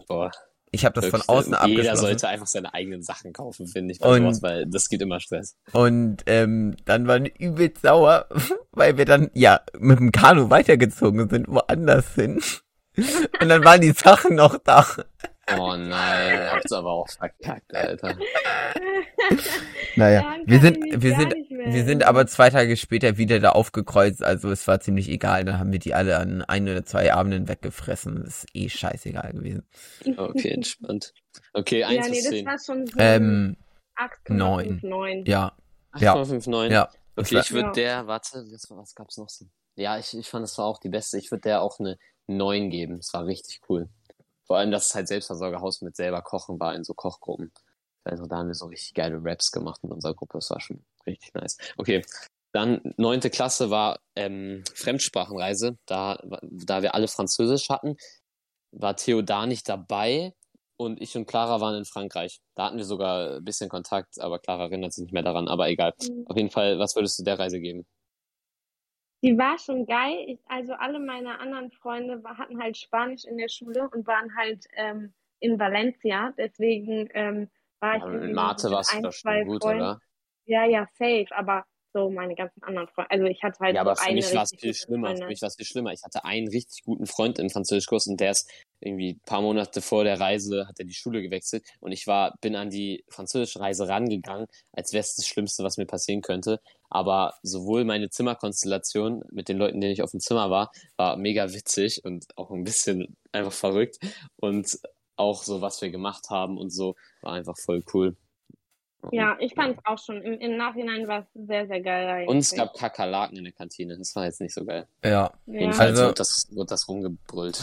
Boah, ich habe das von wirklich, außen Jeder abgeschlossen. sollte einfach seine eigenen Sachen kaufen, finde ich, Und- sowas, weil das gibt immer Stress. Und ähm, dann waren die übelst sauer, weil wir dann ja mit dem Kanu weitergezogen sind, woanders hin. Und dann waren die Sachen noch da. Oh nein, habt's aber auch verkackt, Alter. Naja, Daran wir sind, wir sind, wir sind aber zwei Tage später wieder da aufgekreuzt, also es war ziemlich egal. Dann haben wir die alle an ein oder zwei Abenden weggefressen. Das ist eh scheißegal gewesen. Okay, entspannt. Okay, 1 Ja, nee, bis das 10. war schon so Ähm, 8,59. ja, ja, 8,59. ja. Okay, ich würde Ja. der, warte, was, was gab's noch so? Ja, ich, ich fand, das war auch die beste. Ich würde der auch eine 9 geben. Das war richtig cool. Vor allem, dass es halt Selbstversorgerhaus mit selber kochen war in so Kochgruppen. Also da haben wir so richtig geile Raps gemacht in unserer Gruppe. Das war schon richtig nice. Okay. Dann neunte Klasse war ähm, Fremdsprachenreise. Da, da wir alle Französisch hatten, war Theo da nicht dabei und ich und Clara waren in Frankreich. Da hatten wir sogar ein bisschen Kontakt, aber Clara erinnert sich nicht mehr daran. Aber egal. Mhm. Auf jeden Fall, was würdest du der Reise geben? Die war schon geil. Ich, also alle meine anderen Freunde war, hatten halt Spanisch in der Schule und waren halt ähm, in Valencia. Deswegen ähm, war ich Ja, in Mathe warst du doch zwei schon gut, Freunden. oder? Ja, ja, safe. Aber so meine ganzen anderen Freunde. Also ich hatte halt Ja, so aber für eine mich war es viel schlimmer. Für Freundin. mich war es viel schlimmer. Ich hatte einen richtig guten Freund im Französischkurs und der ist irgendwie ein paar Monate vor der Reise hat er die Schule gewechselt und ich war, bin an die französische Reise rangegangen, als wäre es das Schlimmste, was mir passieren könnte. Aber sowohl meine Zimmerkonstellation mit den Leuten, denen ich auf dem Zimmer war, war mega witzig und auch ein bisschen einfach verrückt. Und auch so, was wir gemacht haben und so, war einfach voll cool. Ja, ich fand es auch schon. Im, Im Nachhinein war es sehr, sehr geil eigentlich. Und es gab Kakerlaken in der Kantine. Das war jetzt nicht so geil. Ja, ja. Jedenfalls Also- wird, das, wird das rumgebrüllt.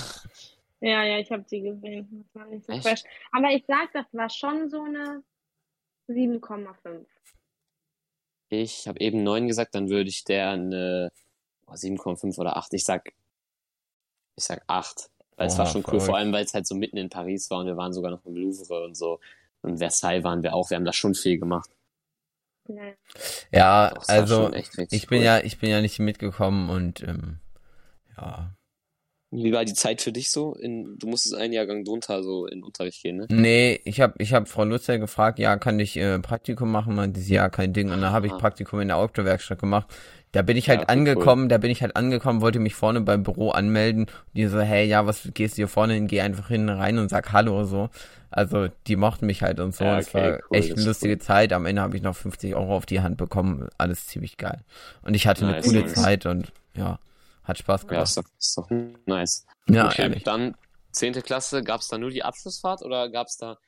ja, ja, ich habe sie gesehen. Das war nicht so Echt? fresh. Aber ich sag, das war schon so eine 7,5. Ich habe eben 9 gesagt, dann würde ich der eine oh, 7,5 oder 8. Ich sag, ich sag 8. Weil es war schon cool, verrückt. vor allem weil es halt so mitten in Paris war und wir waren sogar noch im Louvre und so. Und Versailles waren wir auch. Wir haben da schon viel gemacht. Ja. Doch, also ich bin cool. ja, ich bin ja nicht mitgekommen und ähm, ja. Wie war die Zeit für dich so? In, du musstest einen Jahrgang drunter so in Unterricht gehen, ne? Nee, ich habe ich hab Frau Lutzer gefragt, ja, kann ich äh, Praktikum machen? Meinte sie, ja, kein Ding. Und dann habe ich Ah. Praktikum in der Outdoor-Werkstatt gemacht. Da bin ich halt Ja, angekommen, da bin ich halt angekommen, wollte mich vorne beim Büro anmelden. Und die so, hey, ja, was gehst du hier vorne hin? Geh einfach hin rein und sag Hallo so. Also die mochten mich halt und so. Ja, das okay, war cool, echt eine lustige Zeit. Am Ende habe ich noch 50 Euro auf die Hand bekommen. Alles ziemlich geil. Und ich hatte eine Nice, coole nice. Zeit und ja, hat Spaß Ja, gemacht. ist doch, ist doch nice. Ja, okay, ehrlich. dann 10. Klasse, gab es da nur die Abschlussfahrt oder gab es da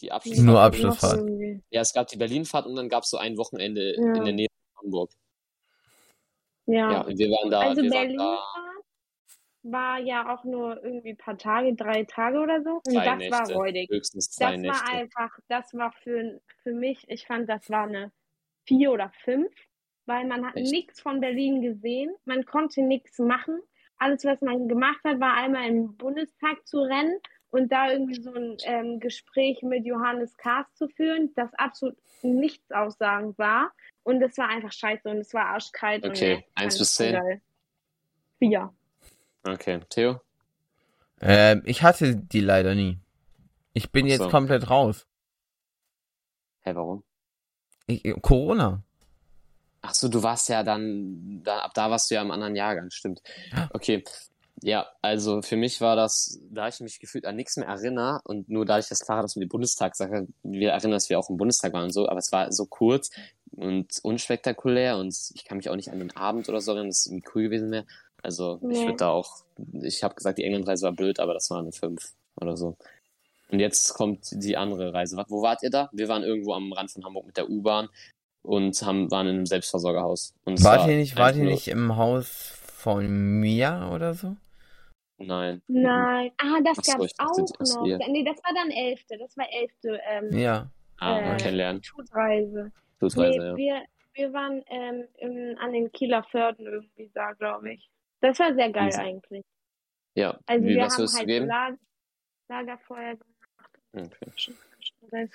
die Abschlussfahrt? Nur Abschlussfahrt. Ja, es gab die Berlinfahrt und dann gab es so ein Wochenende Ja. in der Nähe von Hamburg. Ja. Ja, und wir waren da. Also wir waren Berlin da war ja auch nur irgendwie ein paar Tage, drei Tage oder so. Und Drei das Nächte. war räudig. höchstens zwei Das Nächte. war einfach, das war für, für mich, ich fand, das war eine vier oder fünf, weil man hat Echt? nichts von Berlin gesehen, man konnte nichts machen. Alles, was man gemacht hat, war einmal im Bundestag zu rennen und da irgendwie so ein ähm, Gespräch mit Johannes Kahrs zu führen, das absolut nichts aussagend war. Und es war einfach scheiße und es war arschkalt. Okay, eins bis so zehn? Vier. Okay, Theo? Ähm, ich hatte die leider nie. Ich bin Ach jetzt so. komplett raus. Hä, warum? Ich, Corona. Ach so, du warst ja dann, da, ab da warst du ja im anderen Jahrgang, stimmt. Okay. Ja, also für mich war das, da ich mich gefühlt an nichts mehr erinnere und nur dadurch, dass Clara das mit der Bundestagssache, wir erinnern, dass wir auch im Bundestag waren und so, aber es war so kurz und unspektakulär und ich kann mich auch nicht an den Abend oder so erinnern, dass es irgendwie cool gewesen wäre. Also ich Nee. würde da auch, ich habe gesagt, die Englandreise war blöd, aber das war eine 5 oder so. Und jetzt kommt die andere Reise. Wo wart ihr da? Wir waren irgendwo am Rand von Hamburg mit der U-Bahn und haben, waren in einem Selbstversorgerhaus. Und es Wart war ihr nicht, wart ihr nicht im Haus von Mia oder so? Nein. Nein. Ah, das gab's ich dachte, auch das noch. hier. Nee, das war dann elfte. Das war elfte ähm, Ja. Ah, Äh, kennenlernen. Tourreise. Blutreise, Nee, ja. wir, wir waren ähm, im, an den Kieler Förden irgendwie da, glaube ich. Das war sehr geil Mhm. eigentlich. Ja, Also wie, wir was haben halt geben? Lag Lagerfeuer gemacht. Okay.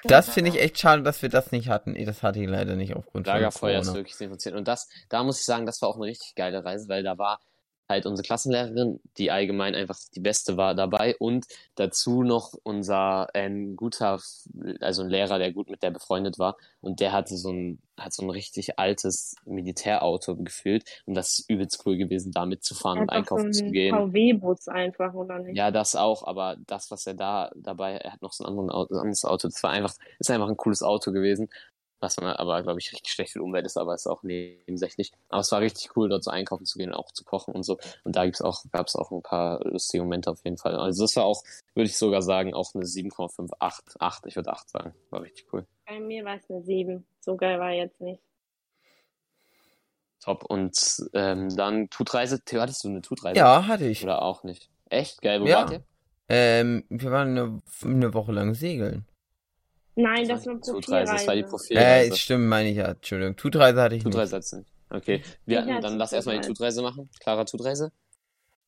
Das finde ich echt schade, dass wir das nicht hatten. Das hatte ich leider nicht aufgrund von Lagerfeuer ist wirklich sehr. Und das, da muss ich sagen, das war auch eine richtig geile Reise, weil da war halt unsere Klassenlehrerin, die allgemein einfach die beste war dabei. Und dazu noch unser ein guter, also ein Lehrer, der gut mit der befreundet war. Und der hatte so ein, hat so ein richtig altes Militärauto gefühlt. Und das ist übelst cool gewesen, da mitzufahren und Einfach so einkaufen zu gehen. VW-Bus einfach, oder nicht? Ja, das auch, aber das, was er da dabei, er hat noch so ein anderes Auto, das war einfach, ist einfach ein cooles Auto gewesen, was man aber, glaube ich, richtig schlecht für die Umwelt ist, aber ist auch nebensächlich. Aber es war richtig cool, dort so einkaufen zu gehen und auch zu kochen und so. Und da gibt's auch, gab's auch ein paar lustige Momente auf jeden Fall. Also das war auch, würde ich sogar sagen, auch eine 7,5, 8, 8, ich würde 8 sagen. War richtig cool. Bei mir war es eine 7. So geil war jetzt nicht. Top. Und ähm, dann Tutreise. Theo, hattest du eine Tutreise? Ja, hatte ich. Oder auch nicht? Echt? Geil, wo Ja. wart ihr? Ähm, wir waren eine, eine Woche lang segeln. Nein, das war die Tutreise, das war die Äh, Profilreise. stimmt, meine ich ja. Entschuldigung. Tutreise hatte ich nicht. Tutreise nicht. Okay, wir hatte dann lass erstmal die Tutreise. Tutreise machen. Clara Tutreise?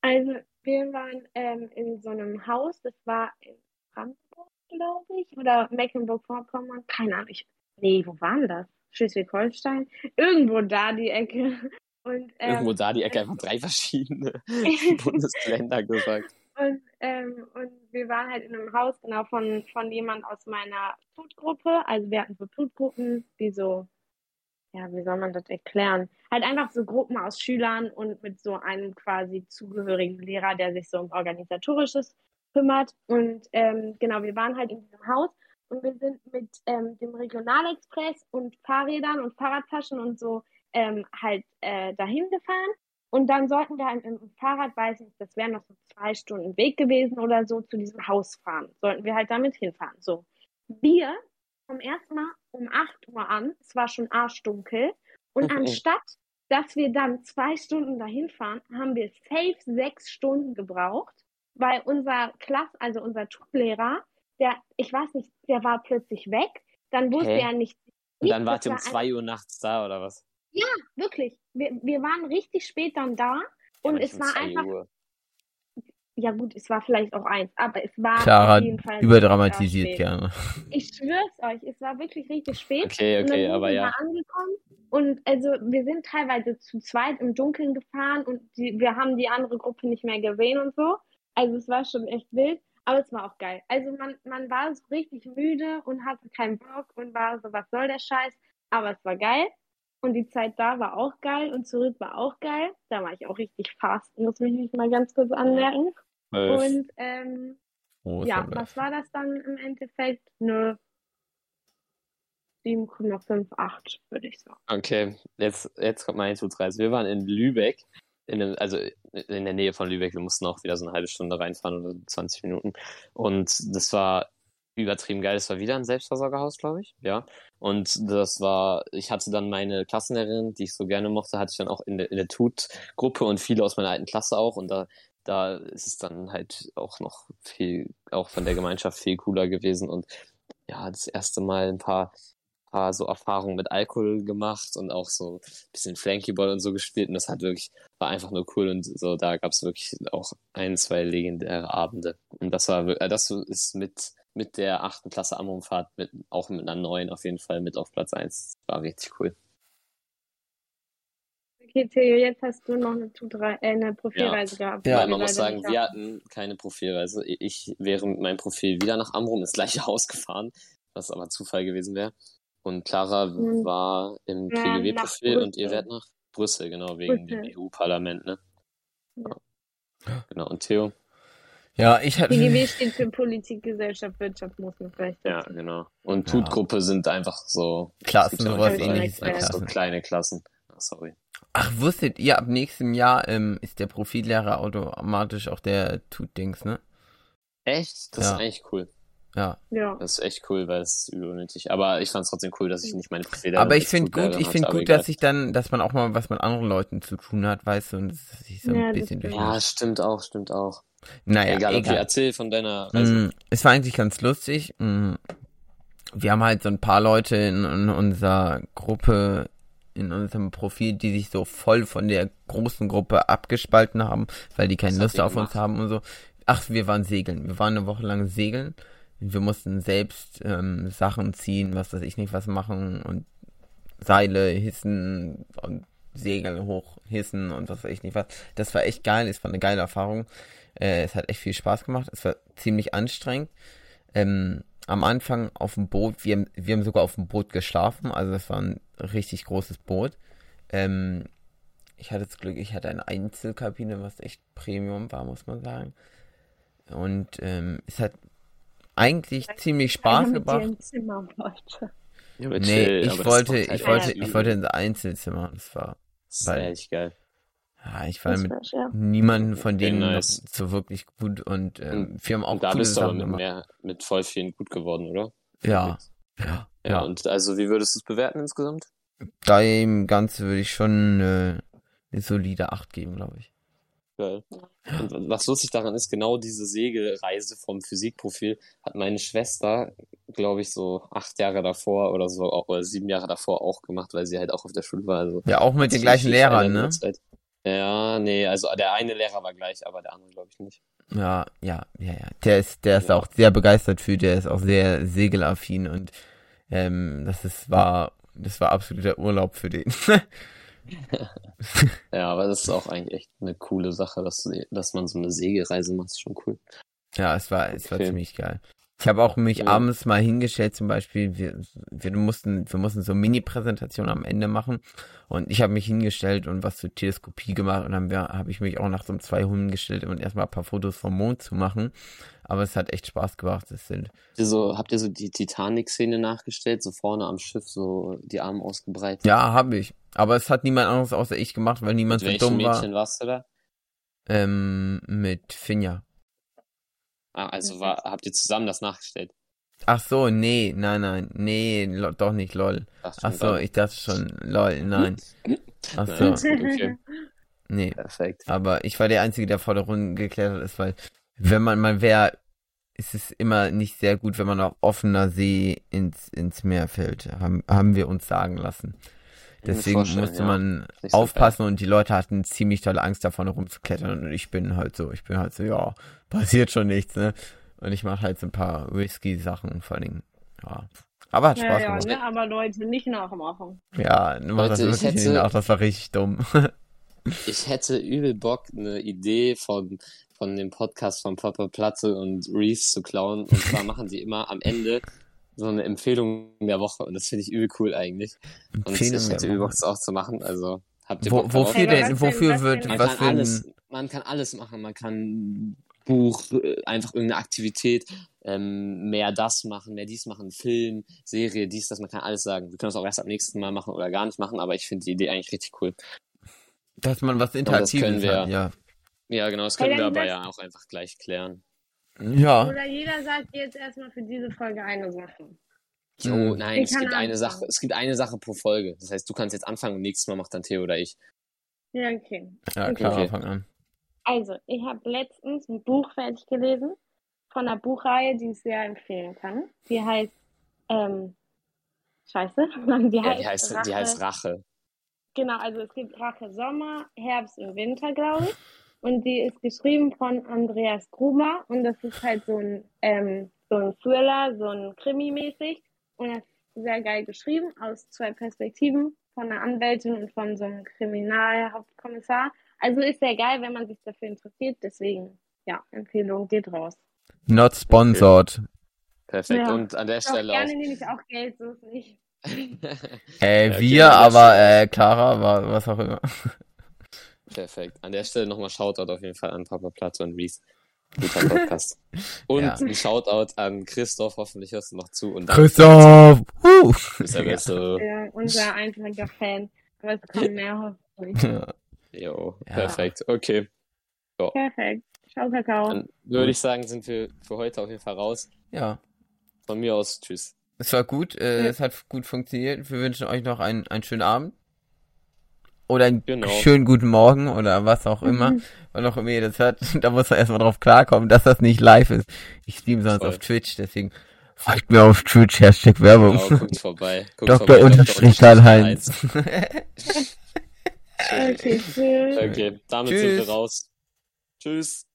Also, wir waren ähm, in so einem Haus, das war in Brandenburg, glaube ich, oder Mecklenburg-Vorpommern, keine Ahnung. Ich, nee, wo waren das? Schleswig-Holstein? Irgendwo da die Ecke. Und, ähm, Irgendwo da die Ecke einfach drei verschiedene Bundesländer gesagt. Und, ähm, und wir waren halt in einem Haus, genau, von, von jemand aus meiner Tutgruppe. Also wir hatten so Tutgruppen, wie so, ja, wie soll man das erklären? Halt einfach so Gruppen aus Schülern und mit so einem quasi zugehörigen Lehrer, der sich so um Organisatorisches kümmert. Und ähm, genau, wir waren halt in diesem Haus und wir sind mit ähm, dem Regionalexpress und Fahrrädern und Fahrradtaschen und so ähm, halt äh, dahin gefahren. Und dann sollten wir im, im Fahrrad, weiß ich nicht, das wären noch so zwei Stunden Weg gewesen oder so, zu diesem Haus fahren. Sollten wir halt damit hinfahren. So. Wir kommen erstmal um 8 Uhr an. Es war schon arschdunkel. Und Mhm. anstatt, dass wir dann zwei Stunden dahin fahren, haben wir safe sechs Stunden gebraucht, weil unser Klass, also unser Tuglehrer, der, ich weiß nicht, der war plötzlich weg. Dann wusste Hä? er nicht. Und dann wart ihr um war zwei Uhr nachts da, oder was? Wirklich. Wir, wir waren richtig spät dann da. Und Ja, es war zwei einfach, Uhr. ja gut, es war vielleicht auch eins, aber es war Clara auf jeden Fall überdramatisiert gerne. Ich schwör's euch, es war wirklich richtig spät. Okay, Und dann okay, sind aber wir ja. angekommen und also wir sind teilweise zu zweit im Dunkeln gefahren und die, wir haben die andere Gruppe nicht mehr gesehen und so. Also es war schon echt wild, aber es war auch geil. Also man, man war so richtig müde und hatte keinen Bock und war so, was soll der Scheiß? Aber es war geil. Und die Zeit da war auch geil und zurück war auch geil. Da war ich auch richtig fast, muss mich nicht mal ganz kurz anmerken. Zwölf. Und ähm, Oh, ja, was war das dann im Endeffekt? Eine 7,58, würde ich sagen. Okay, jetzt, jetzt kommt meine Tutsreise. Wir waren in Lübeck, in dem, also in der Nähe von Lübeck. Wir mussten auch wieder so eine halbe Stunde reinfahren oder 20 Minuten. Und das war übertrieben geil. Das war wieder ein Selbstversorgerhaus, glaube ich. Ja. Und das war, ich hatte dann meine Klassenlehrerin, die ich so gerne mochte, hatte ich dann auch in der, in der Tut-Gruppe und viele aus meiner alten Klasse auch. Und da, da ist es dann halt auch noch viel, auch von der Gemeinschaft viel cooler gewesen. Und ja, das erste Mal ein paar paar so Erfahrungen mit Alkohol gemacht und auch so ein bisschen Flankyball und so gespielt und das hat wirklich, war einfach nur cool und so, da gab es wirklich auch ein, zwei legendäre Abende und das war, äh, das ist mit, mit der achten Klasse Amrumfahrt, mit, auch mit einer neuen auf jeden Fall mit auf Platz eins war richtig cool. Okay, Theo, jetzt hast du noch eine, äh, eine Profilreise gehabt. Ja, Weil die man muss sagen, wir hatten keine Profilreise. Ich wäre mit meinem Profil wieder nach Amrum ins gleiche Haus gefahren, was aber Zufall gewesen wäre. Und Clara Hm. war im Ja, PGW-Profil und ihr werdet nach Brüssel, genau, wegen Brüssel. dem EU-Parlament, ne? Ja. Genau, und Theo? Ja, ich hatte. PGW steht für Politik, Gesellschaft, Wirtschaft, muss man vielleicht Ja, genau. Und Ja. Tut-Gruppe sind einfach so Klassen, ja sowas ähnliches einfach so kleine Klassen. Ah, sorry. Ach, wusstet ihr, ab nächstem Jahr ähm, ist der Profillehrer automatisch auch der Tut-Dings, ne? Echt? Das Ja. ist eigentlich cool. Ja. Ja. Das ist echt cool, weil es ist übel unnötig. Aber ich fand es trotzdem cool, dass ich nicht meine Profile Aber ich finde gut, ich finde gut, dass ich dann, dass man auch mal was mit anderen Leuten zu tun hat, weißt du, und dass ich so ein Ja, das bisschen durch. Ja, stimmt auch, stimmt auch. Naja, egal, egal. okay, erzähl von deiner Reise. Mm, es war eigentlich ganz lustig. Mm, Wir haben halt so ein paar Leute in, in unserer Gruppe, in unserem Profil, die sich so voll von der großen Gruppe abgespalten haben, weil die keine Was Lust auf uns gemacht? haben und so. Ach, wir waren segeln. Wir waren eine Woche lang segeln. Wir mussten selbst ähm, Sachen ziehen, was weiß ich nicht, was machen und Seile hissen und Segel hoch hissen und was weiß ich nicht was. Das war echt geil. Es war eine geile Erfahrung. Äh, es hat echt viel Spaß gemacht. Es war ziemlich anstrengend. Ähm, am Anfang auf dem Boot, wir, haben- wir haben sogar auf dem Boot geschlafen, also das war ein richtig großes Boot. Ähm, ich hatte das Glück, ich hatte eine Einzelkabine, was echt Premium war, muss man sagen. Und ähm, es hat eigentlich ziemlich Spaß gebracht. im Zimmer wollte. Ja, Nee, chill, ich wollte, macht halt ich wollte, ich wollte ins Einzelzimmer. Das war, Das ist weil- echt geil. Ja, ich war Das mit war, ja. niemanden von denen nice. noch so wirklich gut und ähm, wir haben auch Und da bist du aber mit, mehr, mit voll vielen gut geworden, oder? Ja, ja, Ja, ja. und also wie würdest du es bewerten insgesamt? Dem Ganze würde ich schon äh, eine solide 8 geben, glaube ich. Geil. Und was lustig daran ist, genau diese Segelreise vom Physikprofil hat meine Schwester, glaube ich, so acht Jahre davor oder so, auch, oder sieben Jahre davor auch gemacht, weil sie halt auch auf der Schule war. Also Ja, auch mit den gleichen Lehrern, ne? Ja, nee, also der eine Lehrer war gleich, aber der andere glaube ich nicht. Ja, ja, ja, ja. Der ist, der ist Ja. auch sehr begeistert für, der ist auch sehr segelaffin und ähm, das ist, war, das war absoluter Urlaub für den. Ja, aber das ist auch eigentlich echt eine coole Sache, dass, dass man so eine Segelreise macht, ist schon cool. ja, es war, es war Okay. ziemlich geil. Ich habe auch mich Ja. abends mal hingestellt, zum Beispiel, wir, wir mussten, wir mussten so Mini-Präsentationen am Ende machen und ich habe mich hingestellt und was zur Teleskopie gemacht und dann habe ich mich auch nach so einem zwei Hunden gestellt, um erstmal ein paar Fotos vom Mond zu machen. Aber es hat echt Spaß gemacht. Es sind Habt ihr so, habt ihr so die Titanic-Szene nachgestellt, so vorne am Schiff, so die Arme ausgebreitet? Ja, habe ich. Aber es hat niemand anderes außer ich gemacht, weil niemand Mit so dumm war. Mädchen warst du da? Ähm, mit Finja. Ah, also war, habt ihr zusammen das nachgestellt? Ach so, nee, nein, nein, nee, lo, doch nicht, lol. Ach so, dann- ich dachte schon, lol, nein. Ach so, okay. nee. Perfekt. Aber ich war der Einzige, der vor der Runde geklettert ist, weil wenn man mal wäre, ist es immer nicht sehr gut, wenn man auf offener See ins, ins Meer fällt. Haben, haben wir uns sagen lassen. Deswegen musste ja. man Nicht so aufpassen und die Leute hatten ziemlich tolle Angst davon rumzuklettern und ich bin halt so, ich bin halt so, ja, passiert schon nichts, ne? Und ich mache halt so ein paar risky Sachen, vor allen Dingen, ja. Aber hat Ja, Spaß ja, gemacht. ne? aber Leute, nicht nachmachen. Ja, mach das Leute, ich wirklich nicht hätte- nach, das war richtig dumm. Ich hätte übel Bock, eine Idee von, von dem Podcast von Papa Platte und Reese zu klauen. Und zwar machen die immer am Ende so eine Empfehlung der Woche. Und das finde ich übel cool eigentlich. Und Empfehlung ich der hätte das auch zu machen. Also habt ihr Wo, wofür denn, wofür wird, Man was kann für ein, alles, man kann alles machen. Man kann Buch, äh, einfach irgendeine Aktivität, ähm, mehr das machen, mehr dies machen, Film, Serie, dies, das, man kann alles sagen. Wir können das auch erst ab nächsten Mal machen oder gar nicht machen, aber ich finde die Idee eigentlich richtig cool. dass man was das Interaktives können wir- hat, ja. Ja, genau, das Hey, können wir dann aber das- ja auch einfach gleich klären. Ja, Oder jeder sagt jetzt erstmal für diese Folge eine Sache. Jo, Hm. nein, Ich es gibt eine. Sache, es gibt eine Sache pro Folge. Das heißt, du kannst jetzt anfangen und nächstes Mal macht dann Theo oder ich. Ja, okay. ja, klar, Okay. fang an. Also, ich habe letztens ein Buch fertig gelesen von einer Buchreihe, die ich sehr empfehlen kann. Die heißt, ähm, Scheiße, die Ja, heißt, die heißt, Rache. die heißt Rache. Genau, also es gibt Rache Sommer, Herbst und Winter, glaube ich. Und die ist geschrieben von Andreas Gruber und das ist halt so ein, ähm, so ein Thriller, so ein Krimi-mäßig. Und das ist sehr geil geschrieben aus zwei Perspektiven von einer Anwältin und von so einem Kriminalhauptkommissar. Also ist sehr geil, wenn man sich dafür interessiert. Deswegen, ja, Empfehlung geht raus. Not sponsored. Perfekt. Ja. Und an der Doch, Stelle gerne auch. nehme ich auch Geld, so ist nicht. Äh, Ja, okay, wir, aber äh, Clara war was auch immer. Perfekt. An der Stelle nochmal Shoutout auf jeden Fall an Papa Platte und Ries. Guter Podcast. Und Ja. ein Shoutout an Christoph, hoffentlich hörst du noch zu. Und Christoph! Uh. Du bist der Beste. Ja, unser einziger Fan. Aber es kommen mehr hoffentlich. Jo, Ja. perfekt. Okay. Perfekt. Ciao, Kakao. Dann würde ich sagen, sind wir für heute auf jeden Fall raus. Ja, Von mir aus, tschüss. es war gut, äh, Ja. es hat gut funktioniert. Wir wünschen euch noch einen, einen schönen Abend. Oder einen Genau. schönen guten Morgen oder was auch immer. Mhm. Wann auch immer ihr das hört. Da muss man erstmal drauf klarkommen, dass das nicht live ist. Ich stream sonst Voll. auf Twitch, deswegen folgt mir auf Twitch, Hashtag Werbung. Genau, guckt vorbei. Guckt Dr. vorbei, Unterstrich Karl-Heinz. Okay, damit Tschüss. sind wir raus. Tschüss.